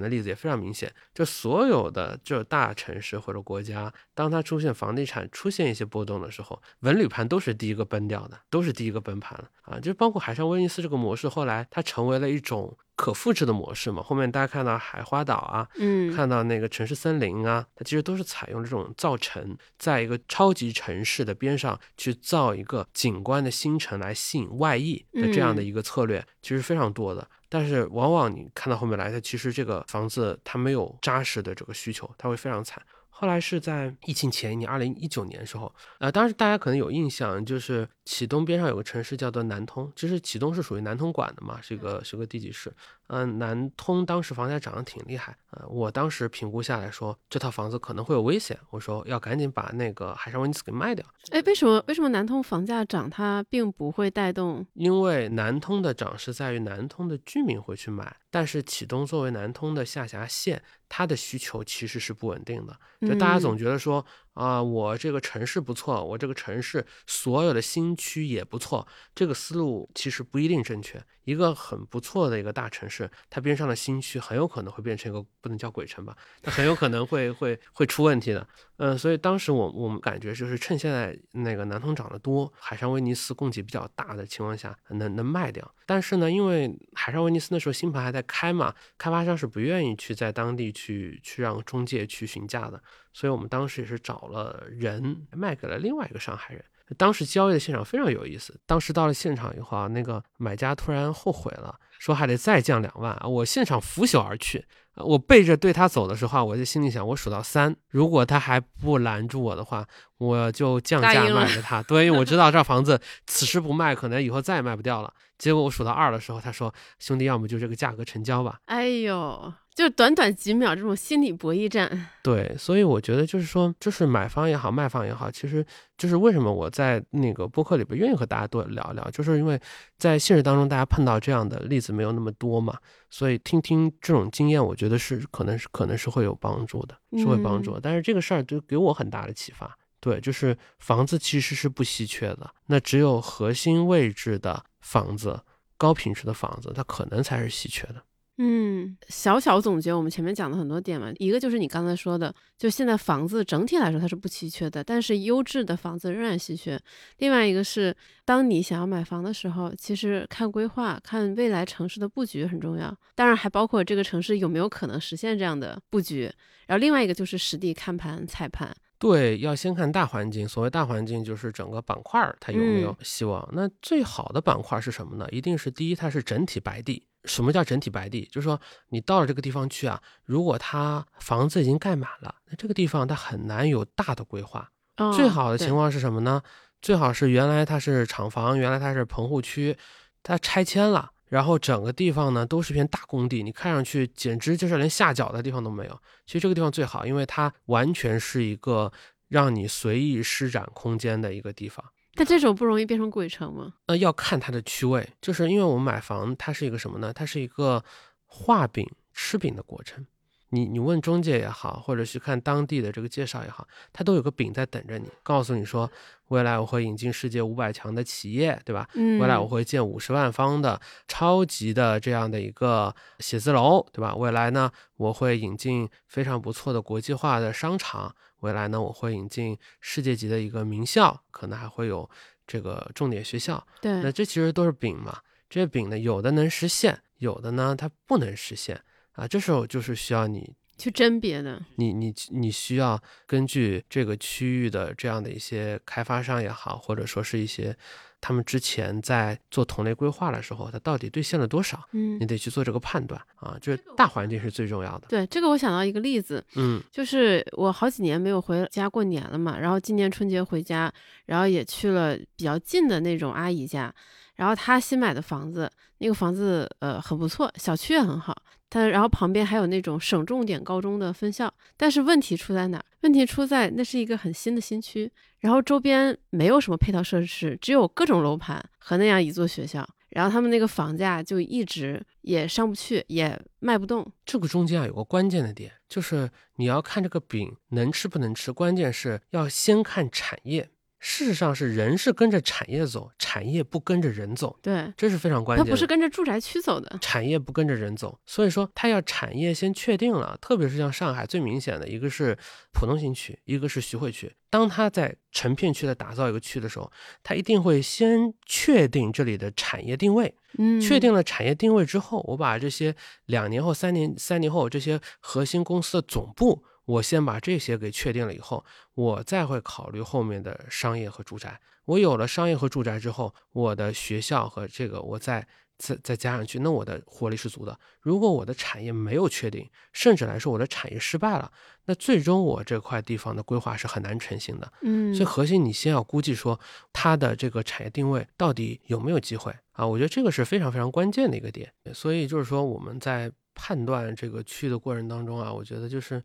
的例子也非常明显，就所有的就大城市或者国家，当它出现房地产出现一些波动的时候，文旅盘都是第一个崩掉的，都是第一个崩盘了啊！就包括海上威尼斯这个模式，后来它成为了一种。可复制的模式嘛，后面大家看到海花岛啊，嗯，看到那个城市森林啊，它其实都是采用这种造城，在一个超级城市的边上去造一个景观的新城来吸引外溢的这样的一个策略，其实非常多的。但是往往你看到后面来，它其实这个房子它没有扎实的这个需求，它会非常惨。后来是在疫情前一年，二零一九年的时候，呃，当时大家可能有印象，就是启东边上有个城市叫做南通，其实启东是属于南通管的嘛，是一个是个地级市。嗯，南通当时房价涨得挺厉害，呃，我当时评估下来说这套房子可能会有危险，我说要赶紧把那个海上威尼斯给卖掉。哎，为什么为什么南通房价涨它并不会带动？因为南通的涨是在于南通的居民会去买，但是启东作为南通的下辖县，它的需求其实是不稳定的，就大家总觉得说。啊，我这个城市不错，我这个城市所有的新区也不错，这个思路其实不一定正确。一个很不错的一个大城市，它边上的新区很有可能会变成一个不能叫鬼城吧，它很有可能会会会出问题的。嗯，所以当时我我们感觉就是趁现在那个南通涨得多，海上威尼斯供给比较大的情况下，能能卖掉。但是呢，因为海上威尼斯那时候新盘还在开嘛，开发商是不愿意去在当地去去让中介去询价的。所以我们当时也是找了人卖给了另外一个上海人。当时交易的现场非常有意思。当时到了现场以后啊，那个买家突然后悔了，说还得再降两万啊！我现场拂袖而去。我背着对他走的时候，我就心里想：我数到三，如果他还不拦住我的话，我就降价卖给他。对，因为我知道这房子 此时不卖，可能以后再也卖不掉了。结果我数到二的时候，他说：“兄弟，要么就这个价格成交吧。”哎呦。就短短几秒这种心理博弈战，对，所以我觉得就是说，就是买方也好，卖方也好，其实就是为什么我在那个播客里边愿意和大家多聊聊，就是因为在现实当中大家碰到这样的例子没有那么多嘛，所以听听这种经验，我觉得是可能是可能是会有帮助的，是会帮助。但是这个事儿就给我很大的启发，对，就是房子其实是不稀缺的，那只有核心位置的房子，高品质的房子，它可能才是稀缺的。嗯，小小总结我们前面讲的很多点嘛，一个就是你刚才说的，就现在房子整体来说它是不稀缺的，但是优质的房子仍然稀缺。另外一个是，当你想要买房的时候，其实看规划、看未来城市的布局很重要，当然还包括这个城市有没有可能实现这样的布局。然后另外一个就是实地看盘、踩盘。对，要先看大环境。所谓大环境，就是整个板块它有没有希望。那最好的板块是什么呢？一定是第一，它是整体白地。什么叫整体白地？就是说，你到了这个地方去啊，如果它房子已经盖满了，那这个地方它很难有大的规划。最好的情况是什么呢？最好是原来它是厂房，原来它是棚户区，它拆迁了，然后整个地方呢都是片大工地，你看上去简直就是连下脚的地方都没有。其实这个地方最好，因为它完全是一个让你随意施展空间的一个地方。但这种不容易变成鬼城吗？呃，要看它的区位，就是因为我们买房，它是一个什么呢？它是一个画饼吃饼的过程。你你问中介也好，或者去看当地的这个介绍也好，它都有个饼在等着你，告诉你说，未来我会引进世界五百强的企业，对吧？嗯。未来我会建五十万方的超级的这样的一个写字楼，对吧？未来呢，我会引进非常不错的国际化的商场。未来呢，我会引进世界级的一个名校，可能还会有这个重点学校。对，那这其实都是饼嘛。这些饼呢，有的能实现，有的呢它不能实现啊。这时候就是需要你去甄别的。你你你需要根据这个区域的这样的一些开发商也好，或者说是一些。他们之前在做同类规划的时候，它到底兑现了多少？嗯，你得去做这个判断啊。就是大环境是最重要的。对这个，我想到一个例子，嗯，就是我好几年没有回家过年了嘛，然后今年春节回家，然后也去了比较近的那种阿姨家，然后他新买的房子，那个房子呃很不错，小区也很好。它然后旁边还有那种省重点高中的分校，但是问题出在哪？问题出在那是一个很新的新区，然后周边没有什么配套设施，只有各种楼盘和那样一座学校，然后他们那个房价就一直也上不去，也卖不动。这个中间啊有个关键的点，就是你要看这个饼能吃不能吃，关键是要先看产业。事实上是人是跟着产业走，产业不跟着人走，对，这是非常关键的。它不是跟着住宅区走的，产业不跟着人走，所以说它要产业先确定了，特别是像上海最明显的一个是浦东新区，一个是徐汇区。当他在成片区的打造一个区的时候，他一定会先确定这里的产业定位。嗯，确定了产业定位之后，我把这些两年后、三年、三年后这些核心公司的总部。我先把这些给确定了以后，我再会考虑后面的商业和住宅。我有了商业和住宅之后，我的学校和这个我再再再加上去，那我的活力是足的。如果我的产业没有确定，甚至来说我的产业失败了，那最终我这块地方的规划是很难成型的。嗯，所以核心你先要估计说它的这个产业定位到底有没有机会啊？我觉得这个是非常非常关键的一个点。所以就是说我们在判断这个区的过程当中啊，我觉得就是。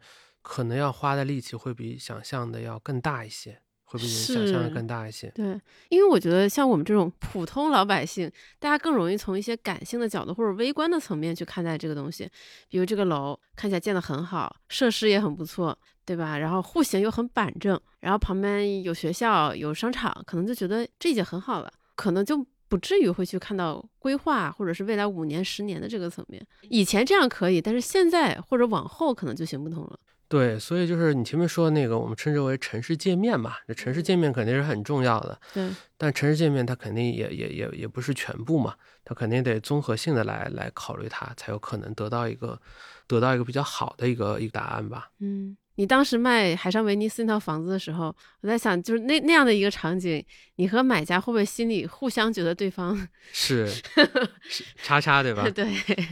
可能要花的力气会比想象的要更大一些，会比想象的更大一些。对，因为我觉得像我们这种普通老百姓，大家更容易从一些感性的角度或者微观的层面去看待这个东西。比如这个楼看起来建得很好，设施也很不错，对吧？然后户型又很板正，然后旁边有学校、有商场，可能就觉得这已经很好了，可能就不至于会去看到规划或者是未来五年、十年的这个层面。以前这样可以，但是现在或者往后可能就行不通了。对，所以就是你前面说的那个，我们称之为城市界面嘛。这城市界面肯定是很重要的，对。但城市界面它肯定也也也也不是全部嘛，它肯定得综合性的来来考虑它，才有可能得到一个得到一个比较好的一个一个答案吧。嗯。你当时卖海上威尼斯那套房子的时候，我在想，就是那那样的一个场景，你和买家会不会心里互相觉得对方是 叉叉，对吧？对，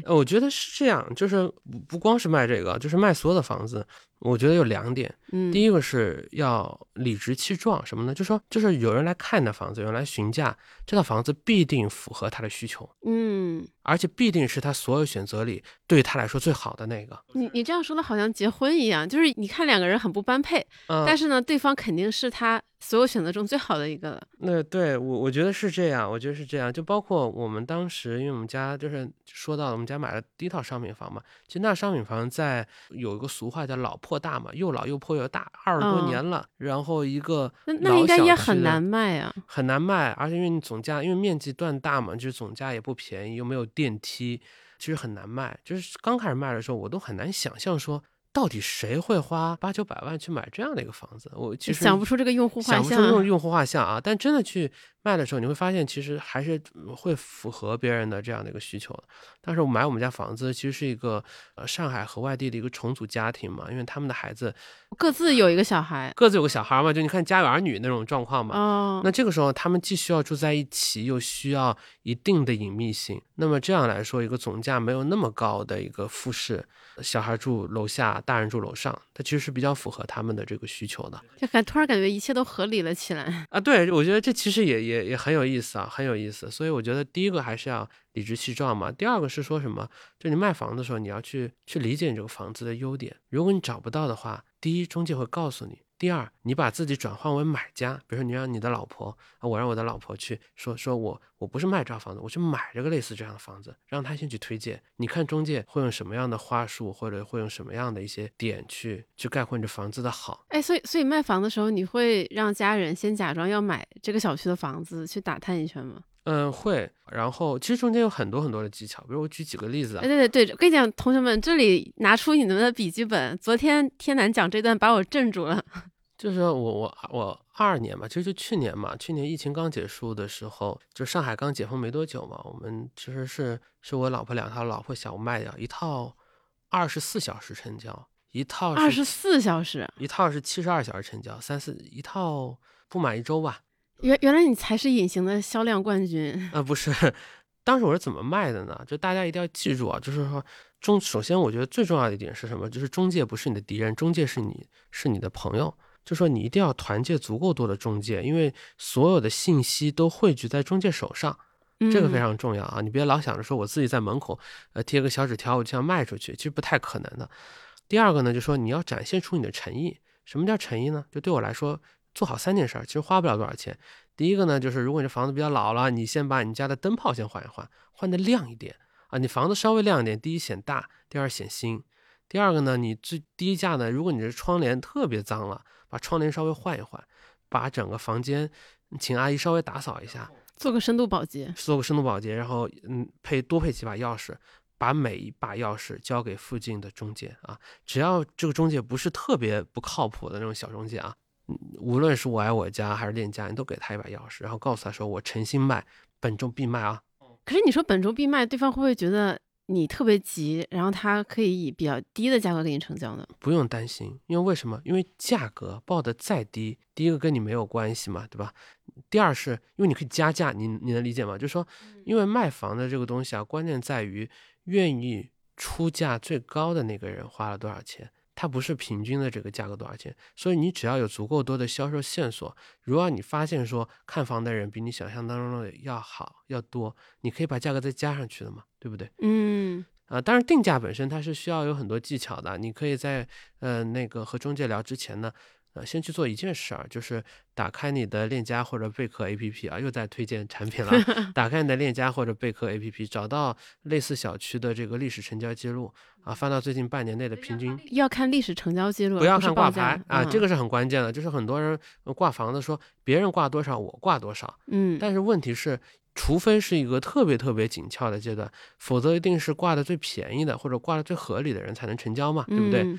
我觉得是这样，就是不光是卖这个，就是卖所有的房子。我觉得有两点，嗯，第一个是要理直气壮，什么呢？就说就是有人来看你的房子，有人来询价，这套房子必定符合他的需求，嗯，而且必定是他所有选择里对他来说最好的那个。你你这样说的好像结婚一样，就是你看两个人很不般配，但是呢，对方肯定是他。所有选择中最好的一个了。那对我，我觉得是这样，我觉得是这样。就包括我们当时，因为我们家就是说到我们家买了第一套商品房嘛。其实那商品房在有一个俗话叫“老破大”嘛，又老又破又大，二十多年了。然后一个那那应该也很难卖啊，很难卖。而且因为你总价，因为面积段大嘛，就是总价也不便宜，又没有电梯，其实很难卖。就是刚开始卖的时候，我都很难想象说。到底谁会花八九百万去买这样的一个房子？我其实想不出这个用户画像，想不出用用户画像啊！但真的去。卖的时候你会发现，其实还是会符合别人的这样的一个需求的。但是我买我们家房子，其实是一个呃上海和外地的一个重组家庭嘛，因为他们的孩子各自有一个小孩，各自有个小孩嘛，就你看家有儿女那种状况嘛。哦。那这个时候他们既需要住在一起，又需要一定的隐秘性。那么这样来说，一个总价没有那么高的一个复式，小孩住楼下，大人住楼上，它其实是比较符合他们的这个需求的。就感突然感觉一切都合理了起来啊！对，我觉得这其实也也。也也很有意思啊，很有意思。所以我觉得第一个还是要理直气壮嘛。第二个是说什么？就你卖房的时候，你要去去理解你这个房子的优点。如果你找不到的话，第一，中介会告诉你。第二，你把自己转换为买家，比如说你让你的老婆啊，我让我的老婆去说说我我不是卖这套房子，我去买这个类似这样的房子，让他先去推荐。你看中介会用什么样的话术，或者会用什么样的一些点去去概括你这房子的好？哎，所以所以卖房的时候，你会让家人先假装要买这个小区的房子去打探一圈吗？嗯，会。然后其实中间有很多很多的技巧，比如我举几个例子啊。对对对，我跟你讲，同学们，这里拿出你们的笔记本。昨天天南讲这段把我镇住了。就是我我我二二年嘛，其实就去年嘛，去年疫情刚结束的时候，就上海刚解封没多久嘛，我们其实是是我老婆两套，老婆想我卖掉一套，二十四小时成交，一套二十四小时，一套是七十二小时成交，三四一套不满一周吧。原原来你才是隐形的销量冠军啊！不是，当时我是怎么卖的呢？就大家一定要记住啊，就是说中，首先我觉得最重要的一点是什么？就是中介不是你的敌人，中介是你是你的朋友。就说你一定要团结足够多的中介，因为所有的信息都汇聚在中介手上，这个非常重要啊！你别老想着说我自己在门口呃贴个小纸条，我就想卖出去，其实不太可能的。第二个呢，就说你要展现出你的诚意。什么叫诚意呢？就对我来说。做好三件事，其实花不了多少钱。第一个呢，就是如果你这房子比较老了，你先把你家的灯泡先换一换，换的亮一点啊。你房子稍微亮一点，第一显大，第二显新。第二个呢，你最低价呢，如果你这窗帘特别脏了，把窗帘稍微换一换。把整个房间请阿姨稍微打扫一下，做个深度保洁，做个深度保洁，然后嗯配多配几把钥匙，把每一把钥匙交给附近的中介啊，只要这个中介不是特别不靠谱的那种小中介啊，嗯无论是我爱我家还是链家，你都给他一把钥匙，然后告诉他说我诚心卖，本周必卖啊。可是你说本周必卖，对方会不会觉得你特别急，然后他可以以比较低的价格给你成交呢？不用担心，因为为什么？因为价格报的再低，第一个跟你没有关系嘛，对吧？第二是因为你可以加价，你你能理解吗？就是说，因为卖房的这个东西啊，关键在于愿意出价最高的那个人花了多少钱，它不是平均的这个价格多少钱。所以你只要有足够多的销售线索，如果你发现说看房的人比你想象当中的要好要多，你可以把价格再加上去的嘛，对不对？嗯啊，当然定价本身它是需要有很多技巧的。你可以在呃那个和中介聊之前呢，呃先去做一件事儿，就是打开你的链家或者贝壳 APP 啊，又在推荐产品了。打开你的链家或者贝壳 APP，找到类似小区的这个历史成交记录啊，翻到最近半年内的平均。要看历史成交记录，不要看挂牌啊，这嗯个是很关键的。就是很多人呃挂房子说别人挂多少，我挂多少，嗯，但是问题是，除非是一个特别特别紧俏的阶段，否则一定是挂的最便宜的或者挂的最合理的人才能成交嘛，对不对？嗯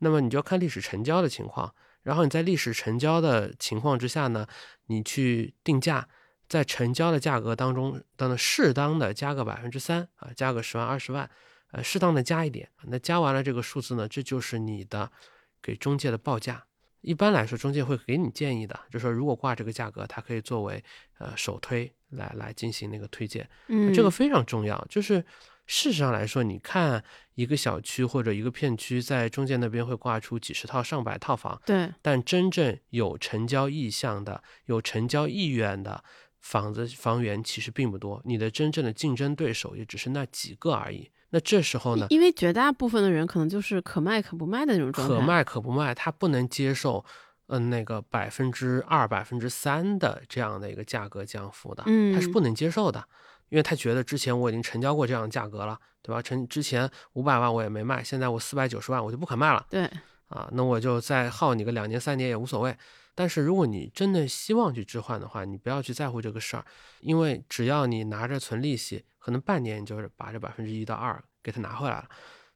那么你就要看历史成交的情况，然后你在历史成交的情况之下呢，你去定价，在成交的价格当中，当然适当的加个百分之三啊，加个十万二十万，呃，适当的加一点。那加完了这个数字呢，这就是你的给中介的报价。一般来说，中介会给你建议的，就说如果挂这个价格，它可以作为呃首推来来进行那个推荐。嗯，这个非常重要。就是事实上来说，你看一个小区或者一个片区，在中介那边会挂出几十套、上百套房，对，但真正有成交意向的、有成交意愿的房子房源其实并不多，你的真正的竞争对手也只是那几个而已。那这时候呢，因为绝大部分的人可能就是可卖可不卖的那种状态，可卖可不卖，他不能接受。嗯，那个百分之二、百分之三的这样的一个价格降幅的，嗯他是不能接受的，因为他觉得之前我已经成交过这样的价格了，对吧？成之前五百万我也没卖，现在我四百九十万我就不肯卖了对，啊，那我就再耗你个两年三年也无所谓。但是如果你真的希望去置换的话，你不要去在乎这个事儿，因为只要你拿着存利息，可能半年你就是把这百分之一到二给它拿回来了。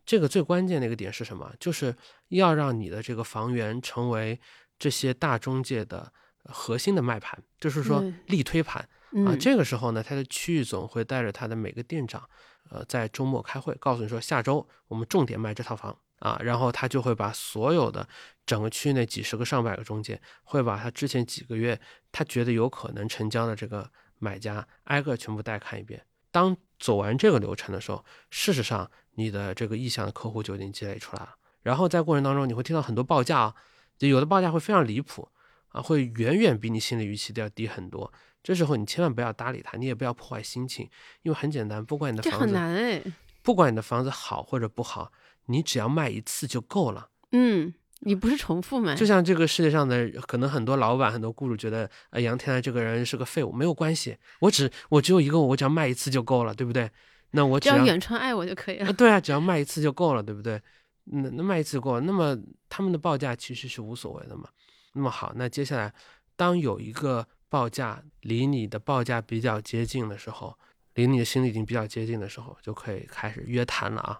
这个最关键的一个点是什么？就是要让你的这个房源成为这些大中介的核心的卖盘，就是说力推盘。啊，嗯，这个时候呢，他的区域总会带着他的每个店长，呃，在周末开会，告诉你说下周我们重点卖这套房啊，然后他就会把所有的整个区域内几十个、上百个中介，会把他之前几个月他觉得有可能成交的这个买家挨个全部带看一遍。当走完这个流程的时候，事实上你的这个意向的客户就已经积累出来了。然后在过程当中，你会听到很多报价啊，就有的报价会非常离谱啊，会远远比你心里预期的要低很多。这时候你千万不要搭理他，你也不要破坏心情，因为很简单，不管你的房子，难哎，不管你的房子好或者不好，你只要卖一次就够了。嗯，你不是重复买，就像这个世界上的可能很多老板、很多雇主觉得，呃，杨天来这个人是个废物，没有关系，我只我只有一个，我只要卖一次就够了，对不对？那我只要远川爱我就可以啊，了。对啊，只要卖一次就够了，对不对？那那卖一次就够了，那么他们的报价其实是无所谓的嘛。那么好，那接下来当有一个报价离你的报价比较接近的时候，离你的心里已经比较接近的时候，就可以开始约谈了啊。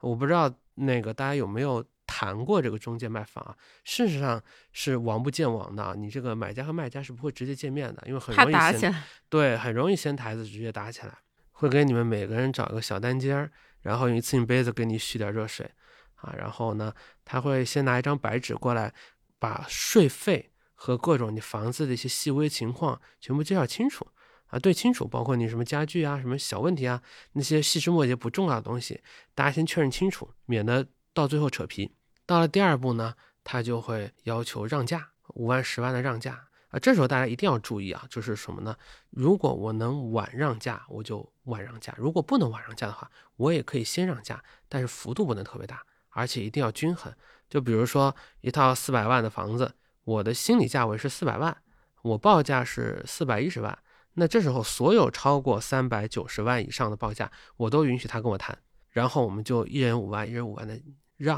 我不知道那个大家有没有谈过这个中介卖房啊？事实上是王不见王的啊，你这个买家和卖家是不会直接见面的，因为很容易掀对，很容易掀台子直接打起来，会给你们每个人找一个小单间儿，然后用一次性杯子给你续点热水，啊，然后呢，他会先拿一张白纸过来，把税费和各种你房子的一些细微情况全部介绍清楚，啊，对清楚，包括你什么家具啊、什么小问题啊，那些细枝末节不重要的东西，大家先确认清楚，免得到最后扯皮。到了第二步呢，他就会要求让价，五万、十万的让价。啊，这时候大家一定要注意啊，就是什么呢？如果我能晚让价，我就晚让价；如果不能晚让价的话，我也可以先让价，但是幅度不能特别大，而且一定要均衡。就比如说一套四百万的房子，我的心理价位是四百万，我报价是四百一十万，那这时候所有超过三百九十万以上的报价，我都允许他跟我谈，然后我们就一人五万，一人五万的让。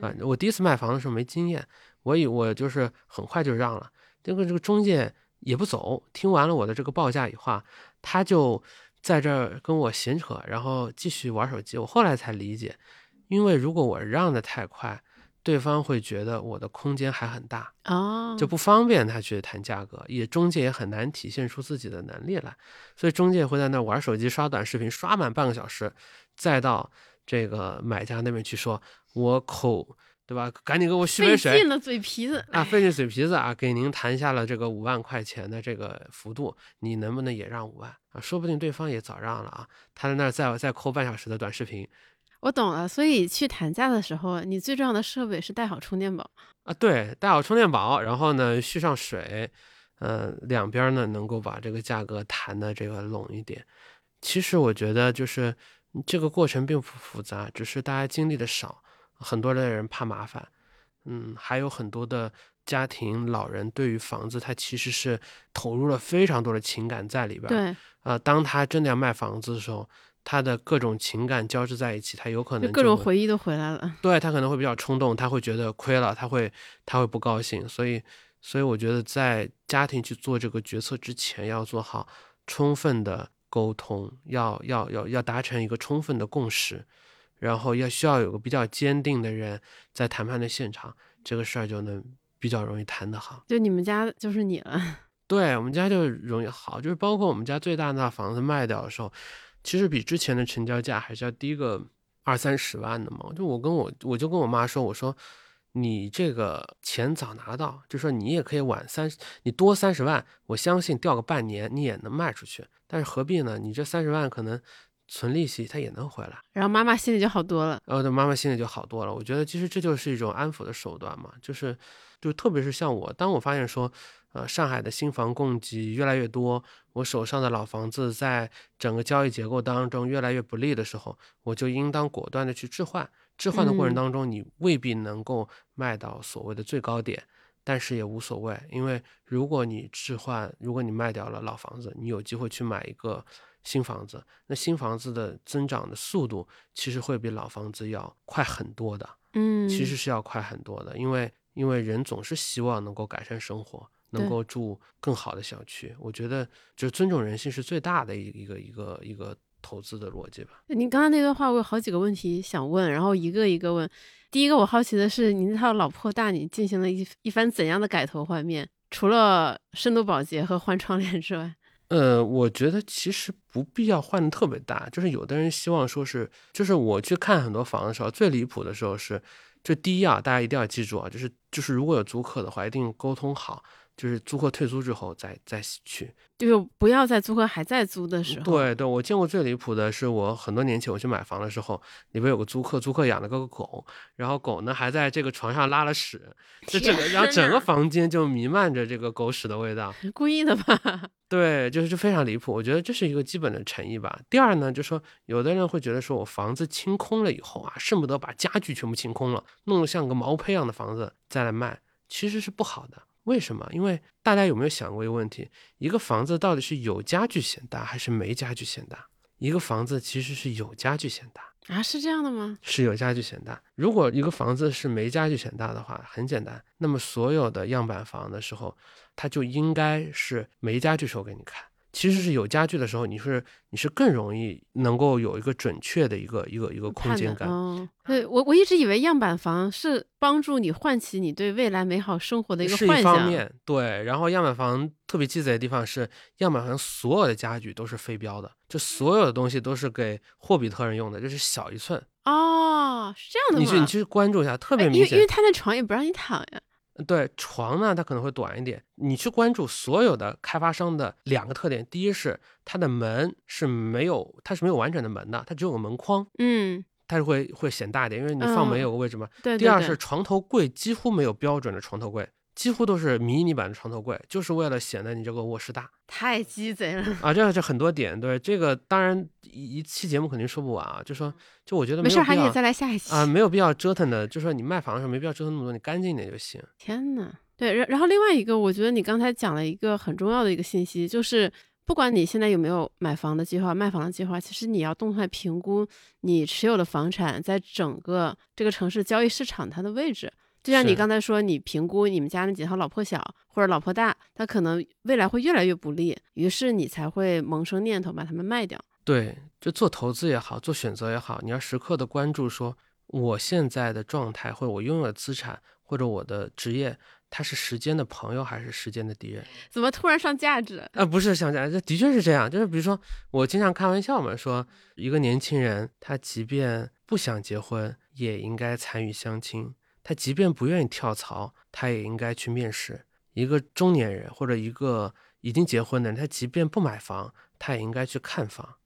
啊，我第一次卖房的时候没经验，我以我就是很快就让了，结果这个中介也不走，听完了我的这个报价以后，他就在这儿跟我闲扯，然后继续玩手机。我后来才理解，因为如果我让的太快。对方会觉得我的空间还很大哦，就不方便他去谈价格，也中介也很难体现出自己的能力来，所以中介会在那玩手机、刷短视频，刷满半个小时，再到这个买家那边去说，我口对吧？赶紧给我续杯水，费尽了嘴皮子啊，费尽嘴皮子啊，给您谈下了这个五万块钱的这个幅度，你能不能也让五万啊？说不定对方也早让了啊，他在那儿再再扣半小时的短视频。我懂了，所以去谈价的时候，你最重要的设备是带好充电宝啊，对，带好充电宝，然后呢续上水，呃，两边呢能够把这个价格谈的这个拢一点。其实我觉得就是这个过程并不复杂，只是大家经历的少，很多的人怕麻烦，嗯，还有很多的家庭老人对于房子他其实是投入了非常多的情感在里边，对，啊，当他真的要卖房子的时候。他的各种情感交织在一起，他有可能各种回忆都回来了。对他可能会比较冲动，他会觉得亏了，他会他会不高兴。所以，所以我觉得在家庭去做这个决策之前，要做好充分的沟通，要要要要达成一个充分的共识，然后要需要有个比较坚定的人在谈判的现场，这个事儿就能比较容易谈得好。就你们家就是你了。对我们家就容易好，就是包括我们家最大那房子卖掉的时候。其实比之前的成交价还是要低个二三十万的嘛。就我跟我我就跟我妈说，我说你这个钱早拿到，就说你也可以晚三，你多三十万，我相信掉个半年你也能卖出去。但是何必呢？你这三十万可能存利息，它也能回来。然后妈妈心里就好多了。呃，对，妈妈心里就好多了。我觉得其实这就是一种安抚的手段嘛，就是就特别是像我，当我发现说。呃，上海的新房供给越来越多，我手上的老房子在整个交易结构当中越来越不利的时候，我就应当果断的去置换。置换的过程当中，你未必能够卖到所谓的最高点，但是也无所谓，因为如果你置换，如果你卖掉了老房子，你有机会去买一个新房子，那新房子的增长的速度其实会比老房子要快很多的。嗯，其实是要快很多的，因为因为人总是希望能够改善生活。能够住更好的小区，我觉得就是尊重人性是最大的一一个一个一个投资的逻辑吧。您刚刚那段话，我有好几个问题想问，然后一个一个问。第一个，我好奇的是，您那套老破大，你进行了一一番怎样的改头换面？除了深度保洁和换窗帘之外，呃，我觉得其实不必要换的特别大，就是有的人希望说是，就是我去看很多房的时候，最离谱的时候是，就第一啊，大家一定要记住啊，就是就是如果有租客的话，一定沟通好。就是租客退租之后再再去，就不要在租客还在租的时候。对对，我见过最离谱的是，我很多年前我去买房的时候，里边有个租客，租客养了个狗，然后狗呢还在这个床上拉了屎，这整个，然后整个房间就弥漫着这个狗屎的味道。故意的吧？对，就是就非常离谱。我觉得这是一个基本的诚意吧。第二呢，就说有的人会觉得说我房子清空了以后啊，恨不得把家具全部清空了，弄得像个毛坯一样的房子再来卖，其实是不好的。为什么？因为大家有没有想过一个问题：一个房子到底是有家具显大，还是没家具显大？一个房子其实是有家具显大啊，是这样的吗？是有家具显大。如果一个房子是没家具显大的话，很简单，那么所有的样板房的时候，它就应该是没家具时候给你看。其实是有家具的时候，你是你是更容易能够有一个准确的一个一个一个空间感。对我我一直以为样板房是帮助你唤起你对未来美好生活的一个幻想。是一方面，对。然后样板房特别鸡贼的地方是，样板房所有的家具都是非标的，就所有的东西都是给霍比特人用的，就是小一寸。哦，是这样的吗？你去你去关注一下，特别明显。因为他那床也不让你躺呀。对床呢，它可能会短一点。你去关注所有的开发商的两个特点，第一是它的门是没有，它是没有完整的门的，它只有个门框，嗯，它是会会显大一点，因为你放门有个位置嘛。对。第二是床头柜几乎没有标准的床头柜。几乎都是迷你版的床头柜，就是为了显得你这个卧室大。太鸡贼了啊！这个是很多点，对这个当然一一期节目肯定说不完啊。就说，就我觉得没事，还可以再来下一期啊，没有必要折腾的。就说你卖房的时候没必要折腾那么多，你干净一点就行。天呐，对，然然后另外一个，我觉得你刚才讲了一个很重要的一个信息，就是不管你现在有没有买房的计划、卖房的计划，其实你要动态评估你持有的房产在整个这个城市交易市场它的位置。就像你刚才说，你评估你们家那几套老破小或者老破大，它可能未来会越来越不利，于是你才会萌生念头把它们卖掉。对，就做投资也好，做选择也好，你要时刻的关注说，我现在的状态或者我拥有的资产或者我的职业，它是时间的朋友还是时间的敌人？怎么突然上价值？啊，不是上价值，这的确是这样。就是比如说，我经常开玩笑嘛，说一个年轻人，他即便不想结婚，也应该参与相亲；他即便不愿意跳槽，他也应该去面试。一个中年人或者一个已经结婚的人，他即便不买房，他也应该去看房。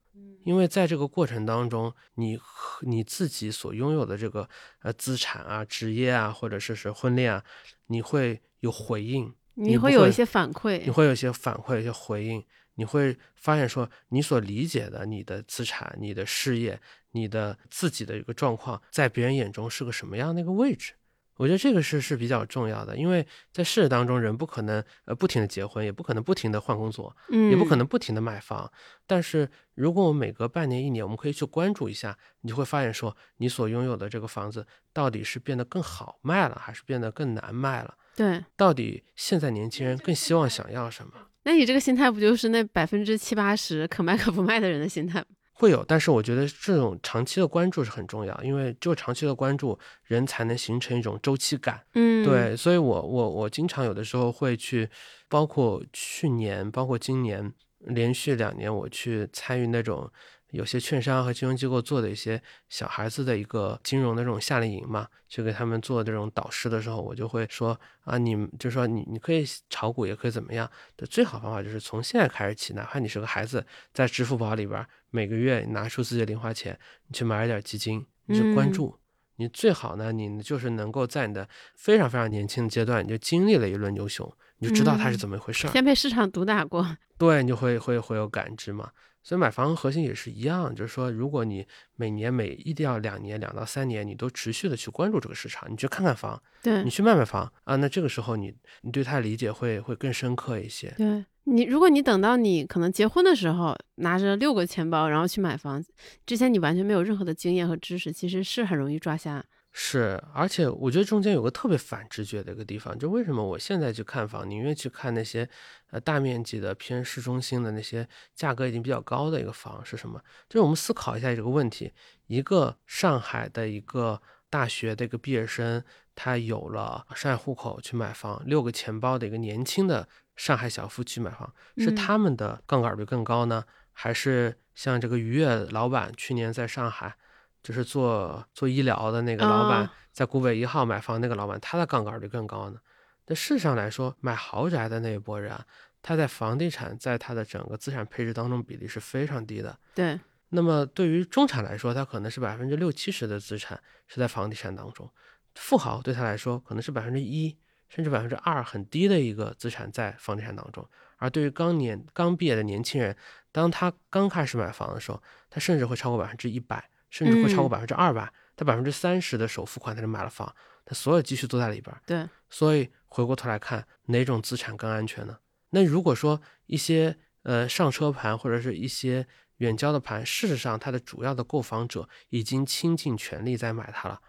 因为在这个过程当中，你和你自己所拥有的这个呃资产啊、职业啊，或者是是婚恋啊，你会有回应，你会有一些反馈你。会有一些反馈、一些回应，你会发现说，你所理解的你的资产、你的事业、你的自己的一个状况，在别人眼中是个什么样的一个位置。我觉得这个是是比较重要的，因为在事实当中，人不可能呃不停的结婚，也不可能不停的换工作，嗯，也不可能不停的买房。但是如果我们每隔半年、一年，我们可以去关注一下，你就会发现说，你所拥有的这个房子到底是变得更好卖了，还是变得更难卖了？对。到底现在年轻人更希望想要什么？那你这个心态不就是那百分之七八十可卖可不卖的人的心态吗？会有，但是我觉得这种长期的关注是很重要，因为只有长期的关注，人才能形成一种周期感。嗯，对，所以我我我经常有的时候会去，包括去年，包括今年，连续两年我去参与那种有些券商和金融机构做的一些小孩子的一个金融的这种夏令营嘛，去给他们做这种导师的时候，我就会说啊，你们就说你你可以炒股，也可以怎么样的，最好方法就是从现在开始起，哪怕你是个孩子，在支付宝里边儿每个月拿出自己的零花钱，你去买一点基金，你去关嗯注。你最好呢，你就是能够在你的非常非常年轻的阶段，你就经历了一轮牛熊，你就知道它是嗯怎么一回事儿。先被市场毒打过。对，你就会会会有感知嘛。所以买房核心也是一样，就是说，如果你每年每一定要两年两到三年，你都持续的去关注这个市场，你去看看房，对你去卖卖房啊，那这个时候你你对它的理解会会更深刻一些。对你，如果你等到你可能结婚的时候，拿着六个钱包，然后去买房，之前你完全没有任何的经验和知识，其实是很容易抓瞎。是，而且我觉得中间有个特别反直觉的一个地方，就为什么我现在去看房，宁愿去看那些呃大面积的偏市中心的那些价格已经比较高的一个房是什么？就是我们思考一下这个问题：一个上海的一个大学的一个毕业生，他有了上海户口去买房，六个钱包的一个年轻的上海小夫妻买房，是嗯他们的杠杆率更高呢，还是像这个愉悦老板去年在上海？就是做做医疗的那个老板，哦在古北一号买房那个老板，他的杠杆率更高呢。那事实上来说，买豪宅的那一波人啊，他在房地产在他的整个资产配置当中比例是非常低的。对，那么对于中产来说，他可能是百分之六七十的资产是在房地产当中；富豪对他来说可能是百分之一甚至百分之二，很低的一个资产在房地产当中。而对于刚年刚毕业的年轻人，当他刚开始买房的时候，他甚至会超过百分之一百，甚至会超过嗯百分之二百。他百分之三十的首付款他就买了房，他所有积蓄都在里边儿。对，所以回过头来看，哪种资产更安全呢？那如果说一些呃上车盘或者是一些远郊的盘，事实上它的主要的购房者已经倾尽全力在买它了，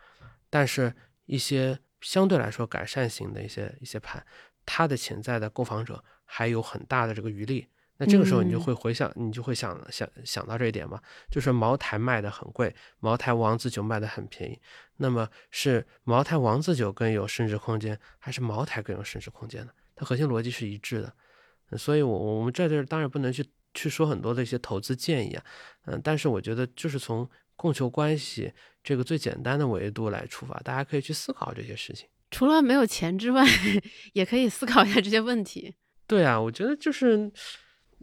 但是一些相对来说改善型的一些一些盘，它的潜在的购房者还有很大的这个余力。那这个时候你就嗯会回想，你就会想想想到这一点嘛，就是茅台卖的很贵，茅台王子酒卖的很便宜。那么是茅台王子酒更有升值空间，还是茅台更有升值空间呢？它核心逻辑是一致的。嗯所以我，我们在这儿当然不能去去说很多的一些投资建议啊，嗯、但是我觉得就是从供求关系这个最简单的维度来出发，大家可以去思考这些事情。除了没有钱之外，也可以思考一下这些问题。对啊，我觉得就是，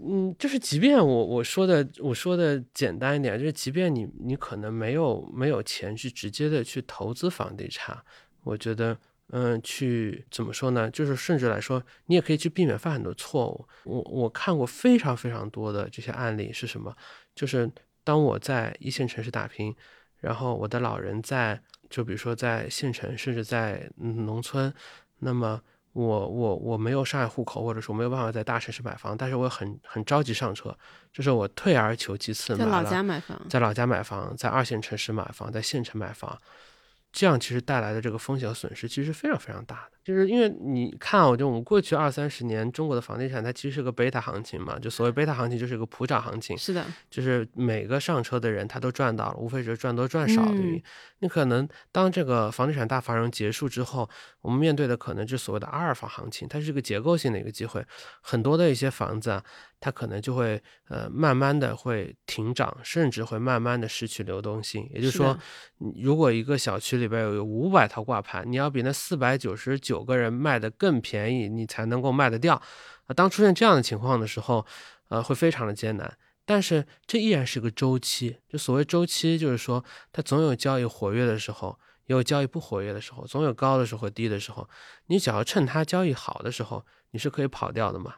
嗯，就是即便我我说的我说的简单一点，就是即便你你可能没有没有钱去直接的去投资房地产，我觉得。嗯，去怎么说呢？就是甚至来说，你也可以去避免犯很多错误。我我看过非常非常多的这些案例是什么？就是当我在一线城市打拼，然后我的老人在，就比如说在县城，甚至在农村，那么我我我没有上海户口，或者说没有办法在大城市买房，但是我很很着急上车，这是我退而求其次在老家买房，在老家买房，在二线城市买房，在县城买房。这样其实带来的这个风险和损失其实是非常非常大的。就是因为你看啊，就我们过去二三十年中国的房地产，它其实是个贝塔行情嘛，就所谓贝塔行情就是一个普涨行情，是的，就是每个上车的人他都赚到了，无非是赚多赚少的原因。你可能当这个房地产大繁荣结束之后，我们面对的可能就是所谓的阿尔法行情，它是一个结构性的一个机会，很多的一些房子啊，它可能就会呃慢慢的会停涨，甚至会慢慢的失去流动性。也就是说，如果一个小区里边有五百套挂牌，你要比那四百九十九。个人卖的更便宜，你才能够卖得掉。啊，当出现这样的情况的时候，呃，会非常的艰难。但是这依然是个周期，就所谓周期，就是说它总有交易活跃的时候，也有交易不活跃的时候，总有高的时候和低的时候。你只要趁它交易好的时候，你是可以跑掉的嘛。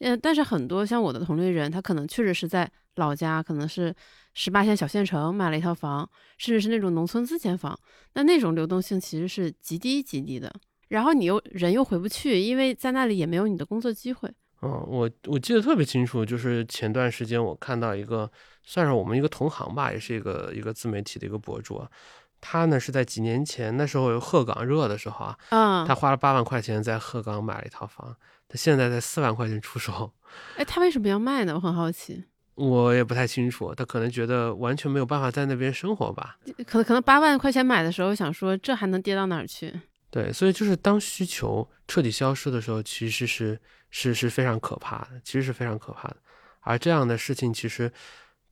嗯，但是很多像我的同龄人，他可能确实是在老家，可能是十八线小县城买了一套房，甚至是那种农村自建房，那那种流动性其实是极低极低的。然后你又人又回不去，因为在那里也没有你的工作机会。嗯，我我记得特别清楚，就是前段时间我看到一个，算是我们一个同行吧，也是一个一个自媒体的一个博主，他呢是在几年前那时候有鹤岗热的时候啊，嗯，他花了八万块钱在鹤岗买了一套房，他现在在四万块钱出手。哎，他为什么要卖呢？我很好奇。我也不太清楚，他可能觉得完全没有办法在那边生活吧。可能可能八万块钱买的时候想说，这还能跌到哪儿去？对，所以就是当需求彻底消失的时候，其实是是是非常可怕的，其实是非常可怕的。而这样的事情其实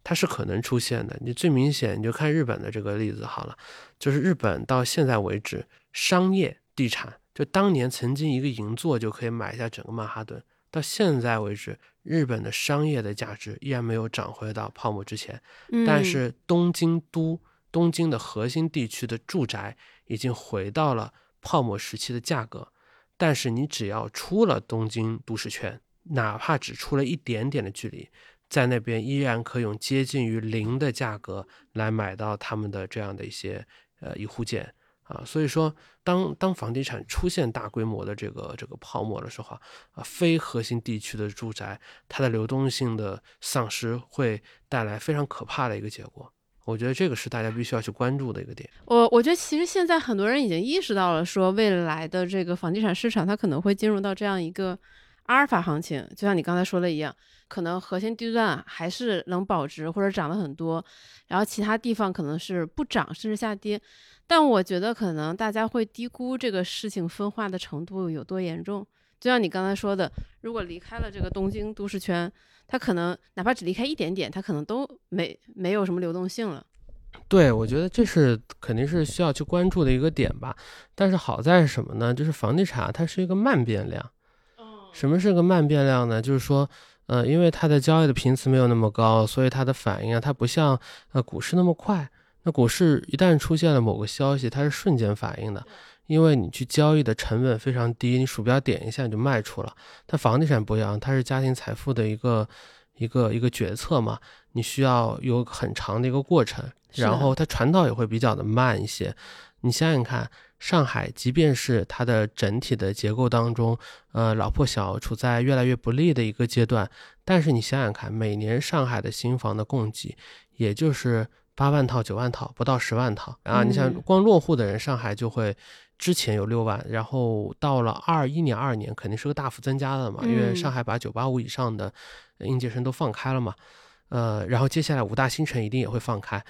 它是可能出现的。你最明显，你就看日本的这个例子好了，就是日本到现在为止，商业地产就当年曾经一个银座就可以买下整个曼哈顿，到现在为止，日本的商业的价值依然没有涨回到泡沫之前。但是东京都东京的核心地区的住宅已经回到了。泡沫时期的价格，但是你只要出了东京都市圈，哪怕只出了一点点的距离，在那边依然可以用接近于零的价格来买到他们的这样的一些呃一户建啊。所以说，当当房地产出现大规模的这个这个泡沫的时候啊，非核心地区的住宅它的流动性的丧失会带来非常可怕的一个结果。我觉得这个是大家必须要去关注的一个点。我我觉得其实现在很多人已经意识到了，说未来的这个房地产市场它可能会进入到这样一个阿尔法行情，就像你刚才说的一样，可能核心地段还是能保值或者涨得很多，然后其他地方可能是不涨甚至下跌。但我觉得可能大家会低估这个事情分化的程度有多严重。就像你刚才说的，如果离开了这个东京都市圈。它可能哪怕只离开一点点，它可能都没没有什么流动性了。对，我觉得这是肯定是需要去关注的一个点吧。但是好在是什么呢？就是房地产它是一个慢变量。什么是个慢变量呢？就是说，呃，因为它的交易的频次没有那么高，所以它的反应啊，它不像呃股市那么快。那股市一旦出现了某个消息，它是瞬间反应的。因为你去交易的成本非常低，你鼠标点一下你就卖出了。它房地产不一样，它是家庭财富的一个一个一个决策嘛，你需要有很长的一个过程，然后它传导也会比较的慢一些。你想想看，上海即便是它的整体的结构当中，呃，老破小，处在越来越不利的一个阶段，但是你想想看，每年上海的新房的供给也就是八万套、九万套，不到十万套。啊。你想光落户的人，上海就会。之前有六万，然后到了二一年、二年肯定是个大幅增加的嘛，因为上海把九八五以上的应届生都放开了嘛，呃，然后接下来五大新城一定也会放开，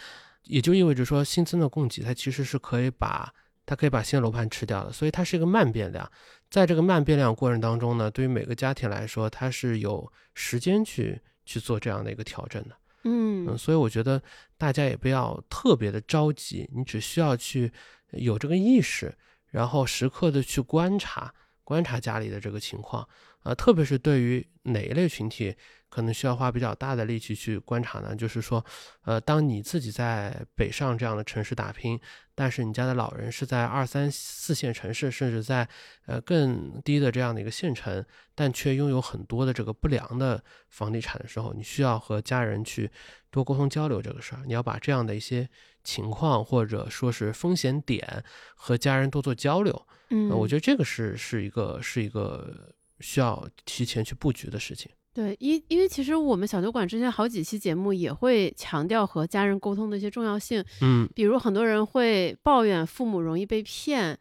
也就意味着说新增的供给它其实是可以把它可以把新的楼盘吃掉的，所以它是一个慢变量，在这个慢变量过程当中呢，对于每个家庭来说，它是有时间去去做这样的一个调整的，嗯，所以我觉得大家也不要特别的着急，你只需要去有这个意识。然后时刻的去观察观察家里的这个情况，啊，特别是对于哪一类群体，可能需要花比较大的力气去观察呢？就是说，呃，当你自己在北上这样的城市打拼，但是你家的老人是在二三四线城市，甚至在呃更低的这样的一个县城，但却拥有很多的这个不良的房地产的时候，你需要和家人去多沟通交流这个事儿，你要把这样的一些。情况或者说是风险点和家人多做交流，嗯，我觉得这个是是一个是一个需要提前去布局的事情。对，因因为其实我们小酒馆之前好几期节目也会强调和家人沟通的一些重要性，嗯，比如很多人会抱怨父母容易被骗，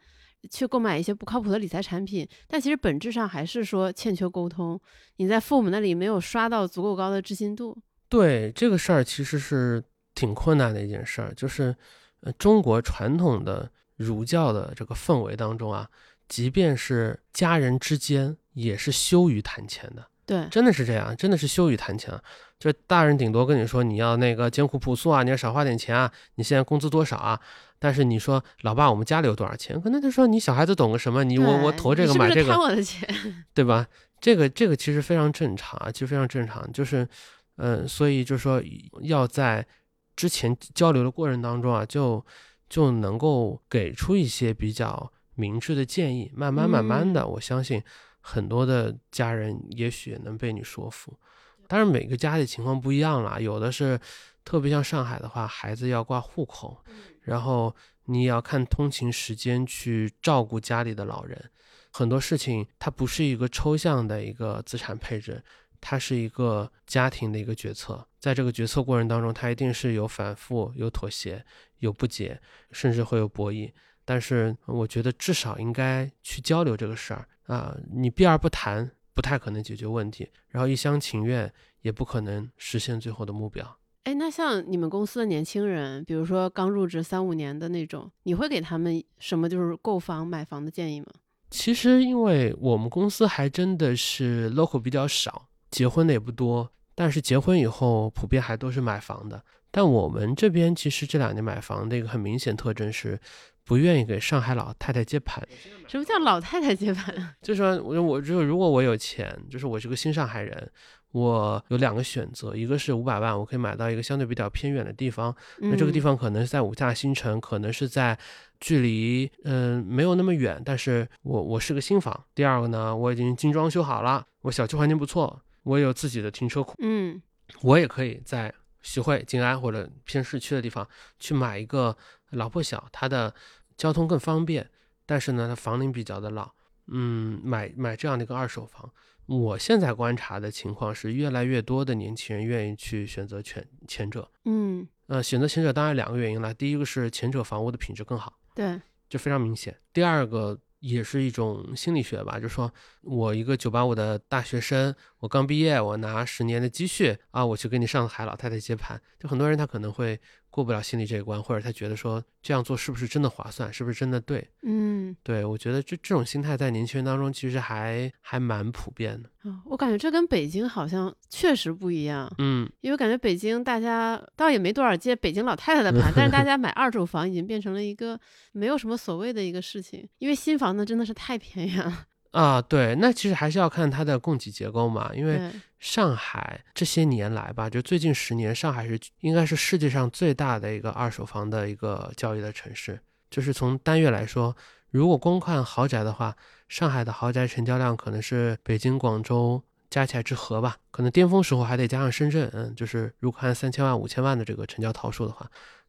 去购买一些不靠谱的理财产品，但其实本质上还是说欠缺沟通，你在父母那里没有刷到足够高的知心度。对这个事儿其实是挺困难的一件事儿，就是呃中国传统的儒教的这个氛围当中啊，即便是家人之间也是羞于谈钱的。对，真的是这样，真的是羞于谈钱。就大人顶多跟你说你要那个艰苦朴素啊，你要少花点钱啊，你现在工资多少啊？但是你说老爸，我们家里有多少钱？可能就说你小孩子懂个什么？你我我投这个买这个，贪我的钱，对吧？这个这个其实非常正常啊，其实非常正常。就是嗯，所以就是说要在之前交流的过程当中啊，就就能够给出一些比较明智的建议，慢慢慢慢的，我相信。很多的家人也许能被你说服，当然每个家里情况不一样啦。有的是特别像上海的话，孩子要挂户口，然后你也要看通勤时间去照顾家里的老人。很多事情它不是一个抽象的一个资产配置，它是一个家庭的一个决策。在这个决策过程当中，它一定是有反复、有妥协、有不解，甚至会有博弈。但是我觉得至少应该去交流这个事儿。啊，你避而不谈，不太可能解决问题；然后一厢情愿，也不可能实现最后的目标。哎，那像你们公司的年轻人，比如说刚入职三五年的那种，你会给他们什么就是购房、买房的建议吗？其实，因为我们公司还真的是 local 比较少，结婚的也不多，但是结婚以后普遍还都是买房的。但我们这边其实这两年买房的一个很明显特征是。不愿意给上海老太太接盘。什么叫老太太接盘？就是说，我我就如果我有钱，就是我是个新上海人，我有两个选择，一个是五百万，我可以买到一个相对比较偏远的地方，那这个地方可能是在五大新城，可能是在距离嗯没有那么远，但是我我是个新房。第二个呢，我已经精装修好了，我小区环境不错，我有自己的停车库，嗯，我也可以在徐汇、静安或者偏市区的地方去买一个。老破小，它的交通更方便，但是呢，它房龄比较的老。嗯，买买这样的一个二手房，我现在观察的情况是，越来越多的年轻人愿意去选择前前者。嗯，呃，选择前者当然两个原因了，第一个是前者房屋的品质更好，对，就非常明显。第二个。也是一种心理学吧，就是说我一个九八五的大学生，我刚毕业，我拿十年的积蓄啊，我去给你上海老太太接盘，就很多人他可能会过不了心里这一关，或者他觉得说这样做是不是真的划算，是不是真的对？嗯，对，我觉得这这种心态在年轻人当中其实还还蛮普遍的。我感觉这跟北京好像确实不一样。嗯，因为感觉北京大家倒也没多少接北京老太太的盘，但是大家买二手房已经变成了一个没有什么所谓的一个事情，因为新房子真的是太便宜了。啊，对，那其实还是要看它的供给结构嘛，因为上海这些年来吧，就最近十年，上海是应该是世界上最大的一个二手房的一个交易的城市，就是从单月来说，如果光看豪宅的话。上海的豪宅成交量可能是北京、广州加起来之和吧，可能巅峰时候还得加上深圳，嗯，就是如果看三千万、五千万的这个成交套数的话，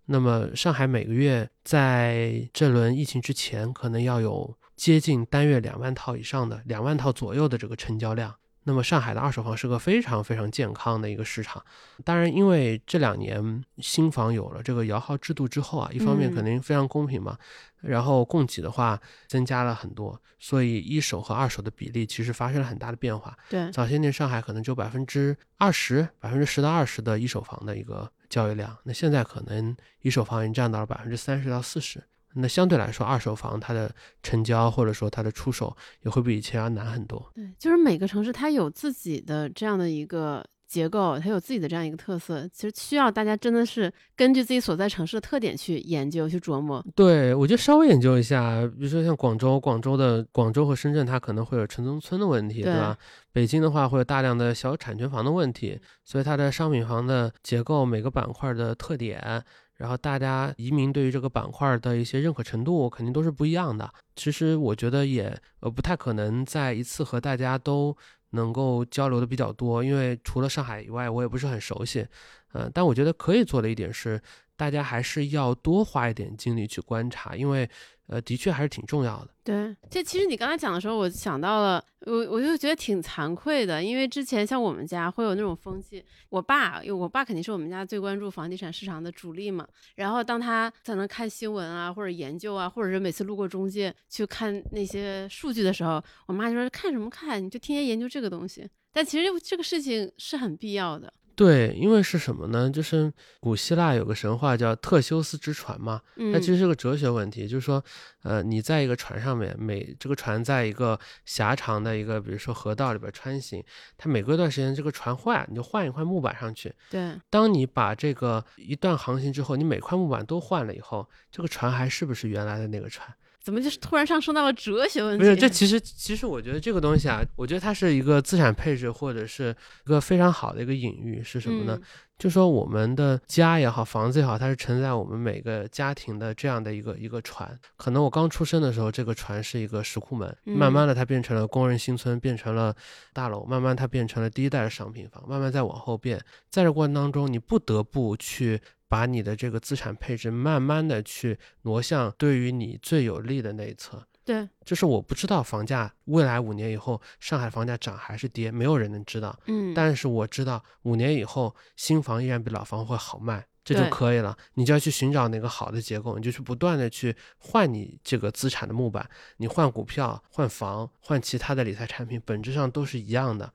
那么上海每个月在这轮疫情之前，可能要有接近单月两万套以上的、两万套左右的这个成交量。那么上海的二手房是个非常非常健康的一个市场，当然，因为这两年新房有了这个摇号制度之后啊，一方面肯定非常公平嘛，然后供给的话增加了很多，所以一手和二手的比例其实发生了很大的变化。对，早些年上海可能就百分之二十、百分之十到二十的一手房的一个交易量，那现在可能一手房已经占到了百分之三十到四十。那相对来说，二手房它的成交或者说它的出手也会比以前要难很多。对，就是每个城市它有自己的这样的一个结构，它有自己的这样一个特色，其实需要大家真的是根据自己所在城市的特点去研究、去琢磨。对，我觉得稍微研究一下，比如说像广州，广州的广州和深圳，它可能会有城中村的问题，对吧？北京的话会有大量的小产权房的问题，所以它的商品房的结构每个板块的特点。然后大家移民对于这个板块的一些认可程度肯定都是不一样的。其实我觉得也呃不太可能在一次和大家都能够交流的比较多，因为除了上海以外，我也不是很熟悉。嗯，但我觉得可以做的一点是，大家还是要多花一点精力去观察，因为呃，的确还是挺重要的。对，这其实你刚才讲的时候，我想到了，我我就觉得挺惭愧的，因为之前像我们家会有那种风气，我爸，因为我爸肯定是我们家最关注房地产市场的主力嘛，然后当他在那看新闻啊，或者研究啊，或者是每次路过中介去看那些数据的时候，我妈就说看什么看，你就天天研究这个东西，但其实这个事情是很必要的。对，因为是什么呢？就是古希腊有个神话叫特修斯之船嘛，它其实是个哲学问题，就是说，呃，你在一个船上面，每这个船在一个狭长的一个，比如说河道里边穿行，它每隔一段时间这个船坏，你就换一块木板上去。对，当你把这个一段航行之后，你每块木板都换了以后，这个船还是不是原来的那个船？怎么就是突然上升到了哲学问题？不是，这其实其实我觉得这个东西啊，我觉得它是一个资产配置或者是一个非常好的一个隐喻，是什么呢？就说我们的家也好，房子也好，它是承载我们每个家庭的这样的一个一个船。可能我刚出生的时候，这个船是一个石库门，慢慢的它变成了工人新村，变成了大楼，慢慢它变成了第一代的商品房，慢慢再往后变，在这过程当中，你不得不去。把你的这个资产配置慢慢的去挪向对于你最有利的那一侧。对，就是我不知道房价未来五年以后上海房价涨还是跌，没有人能知道。嗯，但是我知道五年以后新房依然比老房会好卖，这就可以了。你就要去寻找那个好的结构，你就去不断的去换你这个资产的木板。你换股票、换房、换其他的理财产品，本质上都是一样的。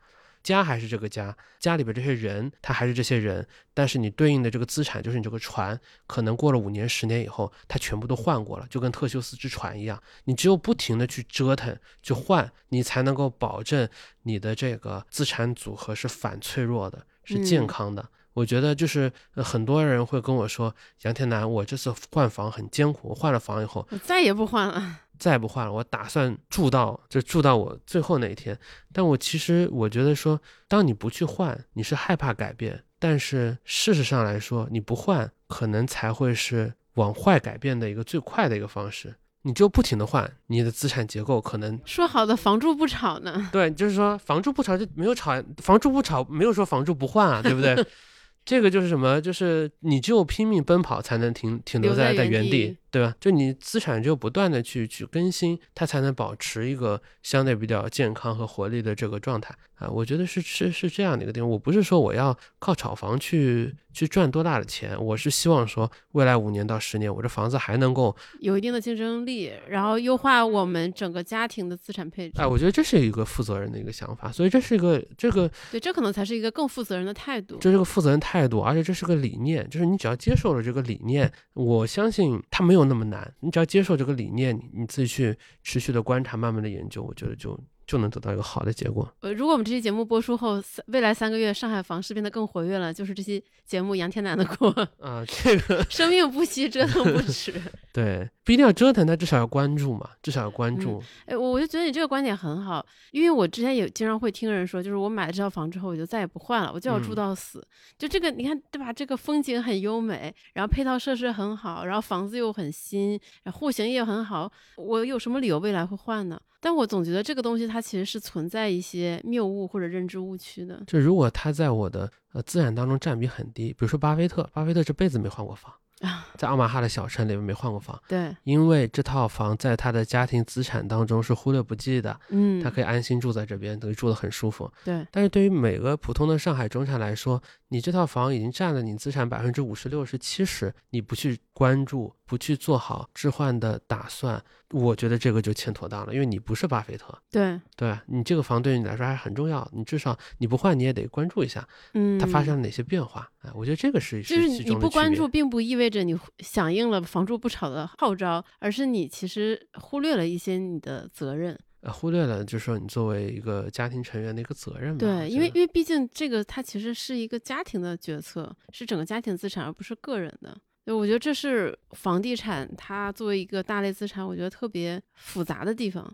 家还是这个家，家里边这些人，他还是这些人，但是你对应的这个资产就是你这个船，可能过了五年、十年以后，它全部都换过了，就跟特修斯之船一样，你只有不停的去折腾、去换，你才能够保证你的这个资产组合是反脆弱的，是健康的。我觉得就是很多人会跟我说，杨天南，我这次换房很艰苦，我换了房以后，我再也不换了。再不换了，我打算住到就住到我最后那一天。但我其实我觉得说，当你不去换，你是害怕改变；但是事实上来说，你不换，可能才会是往坏改变的一个最快的一个方式。你就不停的换，你的资产结构可能说好的房住不炒呢？对，就是说房住不炒就没有炒，房住不炒没有说房住不换啊，对不对？这个就是什么？就是你只有拼命奔跑，才能停停留在在原地。对吧？就你资产就不断的去去更新，它才能保持一个相对比较健康和活力的这个状态啊。我觉得是是是这样的一个地方。我不是说我要靠炒房去去赚多大的钱，我是希望说未来五年到十年，我这房子还能够有一定的竞争力，然后优化我们整个家庭的资产配置。哎，我觉得这是一个负责任的一个想法，所以这是一个这个对，这可能才是一个更负责任的态度。这是个负责任态度，而且这是个理念，就是你只要接受了这个理念，我相信他没有没有那么难，你只要接受这个理念，你自己去持续的观察，慢慢的研究，我觉得就就能得到一个好的结果。呃，如果我们这期节目播出后，未来三个月上海房市变得更活跃了，就是这期节目杨天南的锅 啊，这个 生命不息，折腾不止。对，不一定要折腾，但至少要关注嘛，至少要关注。哎，我我就觉得你这个观点很好，因为我之前也经常会听人说，就是我买了这套房之后，我就再也不换了，我就要住到死。就这个，你看对吧？这个风景很优美，然后配套设施很好，然后房子又很新，户型也很好，我有什么理由未来会换呢？但我总觉得这个东西它其实是存在一些谬误或者认知误区的。就如果它在我的呃资产当中占比很低，比如说巴菲特，巴菲特这辈子没换过房。啊，在奥马哈的小城里面没换过房，对，因为这套房在他的家庭资产当中是忽略不计的，嗯，他可以安心住在这边，等于住得很舒服，对。但是对于每个普通的上海中产来说，你这套房已经占了你资产百分之五十、六十、七十，你不去关注，不去做好置换的打算，我觉得这个就欠妥当了，因为你不是巴菲特，对，对你这个房对于你来说还是很重要，你至少你不换你也得关注一下，嗯，它发生了哪些变化，哎，我觉得这个是就是你不关注，并不意味着你响应了房住不炒的号召，而是你其实忽略了一些你的责任。呃，忽略了，就是说你作为一个家庭成员的一个责任嘛。对，因为因为毕竟这个它其实是一个家庭的决策，是整个家庭资产，而不是个人的。对，我觉得这是房地产它作为一个大类资产，我觉得特别复杂的地方。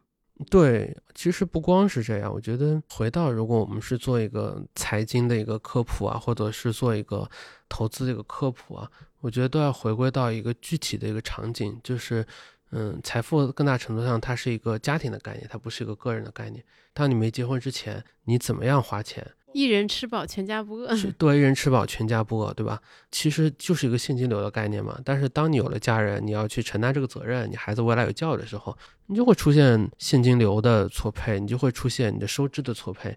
对，其实不光是这样，我觉得回到如果我们是做一个财经的一个科普啊，或者是做一个投资的一个科普啊，我觉得都要回归到一个具体的一个场景，就是。嗯，财富更大程度上，它是一个家庭的概念，它不是一个个人的概念。当你没结婚之前，你怎么样花钱？一人吃饱全家不饿。是多一人吃饱全家不饿，对吧？其实就是一个现金流的概念嘛。但是当你有了家人，你要去承担这个责任，你孩子未来有教育的时候，你就会出现现金流的错配，你就会出现你的收支的错配，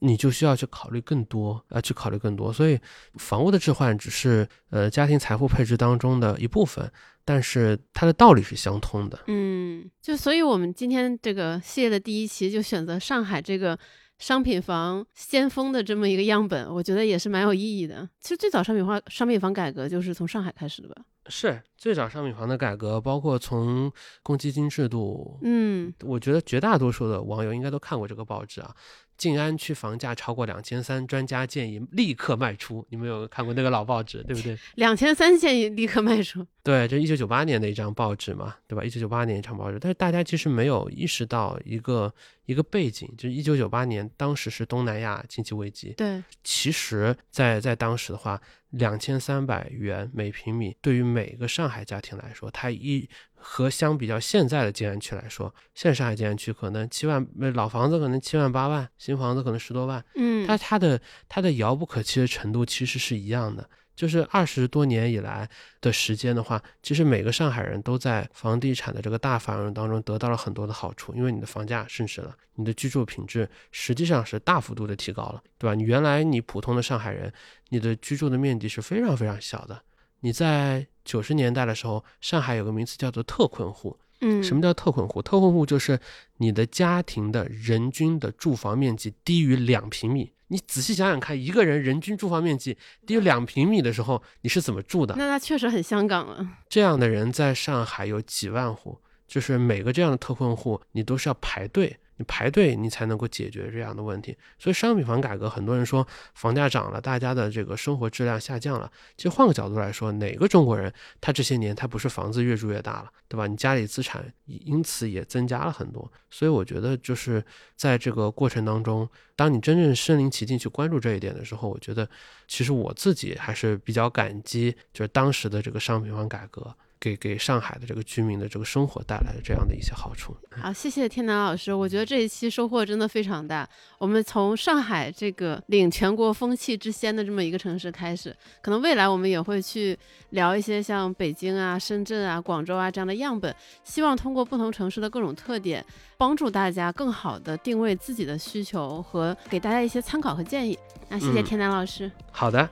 你就需要去考虑更多，啊，去考虑更多。所以，房屋的置换只是呃家庭财富配置当中的一部分，但是它的道理是相通的。嗯，就所以我们今天这个系列的第一期就选择上海这个。商品房先锋的这么一个样本，我觉得也是蛮有意义的。其实最早商品化、商品房改革就是从上海开始的吧？是最早商品房的改革，包括从公积金制度。嗯，我觉得绝大多数的网友应该都看过这个报纸啊。静安区房价超过两千三，专家建议立刻卖出。你们有看过那个老报纸，对不对？两千三建议立刻卖出。对，这一九九八年的一张报纸嘛，对吧？一九九八年一张报纸，但是大家其实没有意识到一个一个背景，就是一九九八年当时是东南亚经济危机。对，其实，在在当时的话，两千三百元每平米对于每个上海家庭来说，它一。和相比较现在的静安区来说，现在上海静安区可能七万，老房子可能七万八万，新房子可能十多万，嗯，它它的它的遥不可及的程度其实是一样的。就是二十多年以来的时间的话，其实每个上海人都在房地产的这个大繁荣当中得到了很多的好处，因为你的房价升值了，你的居住品质实际上是大幅度的提高了，对吧？你原来你普通的上海人，你的居住的面积是非常非常小的。你在九十年代的时候，上海有个名词叫做特困户。嗯，什么叫特困户？特困户就是你的家庭的人均的住房面积低于两平米。你仔细想想看，一个人人均住房面积低于两平米的时候，你是怎么住的？那他确实很香港了。这样的人在上海有几万户，就是每个这样的特困户，你都是要排队。你排队，你才能够解决这样的问题。所以商品房改革，很多人说房价涨了，大家的这个生活质量下降了。其实换个角度来说，哪个中国人他这些年他不是房子越住越大了，对吧？你家里资产因此也增加了很多。所以我觉得就是在这个过程当中，当你真正身临其境去关注这一点的时候，我觉得其实我自己还是比较感激，就是当时的这个商品房改革。给给上海的这个居民的这个生活带来的这样的一些好处。好，谢谢天南老师，我觉得这一期收获真的非常大。我们从上海这个领全国风气之先的这么一个城市开始，可能未来我们也会去聊一些像北京啊、深圳啊、广州啊这样的样本。希望通过不同城市的各种特点，帮助大家更好的定位自己的需求和给大家一些参考和建议。那谢谢天南老师。好的。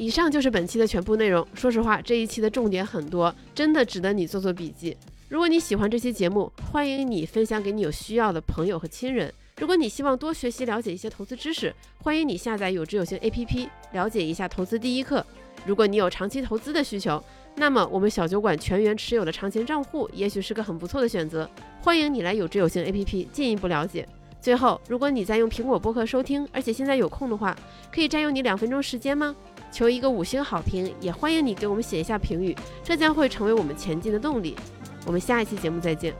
以上就是本期的全部内容。说实话，这一期的重点很多，真的值得你做做笔记。如果你喜欢这期节目，欢迎你分享给你有需要的朋友和亲人。如果你希望多学习了解一些投资知识，欢迎你下载有知有行 APP，了解一下投资第一课。如果你有长期投资的需求，那么我们小酒馆全员持有的长钱账户也许是个很不错的选择。欢迎你来有知有行 APP 进一步了解。最后，如果你在用苹果播客收听，而且现在有空的话，可以占用你两分钟时间吗？求一个五星好评，也欢迎你给我们写一下评语，这将会成为我们前进的动力。我们下一期节目再见。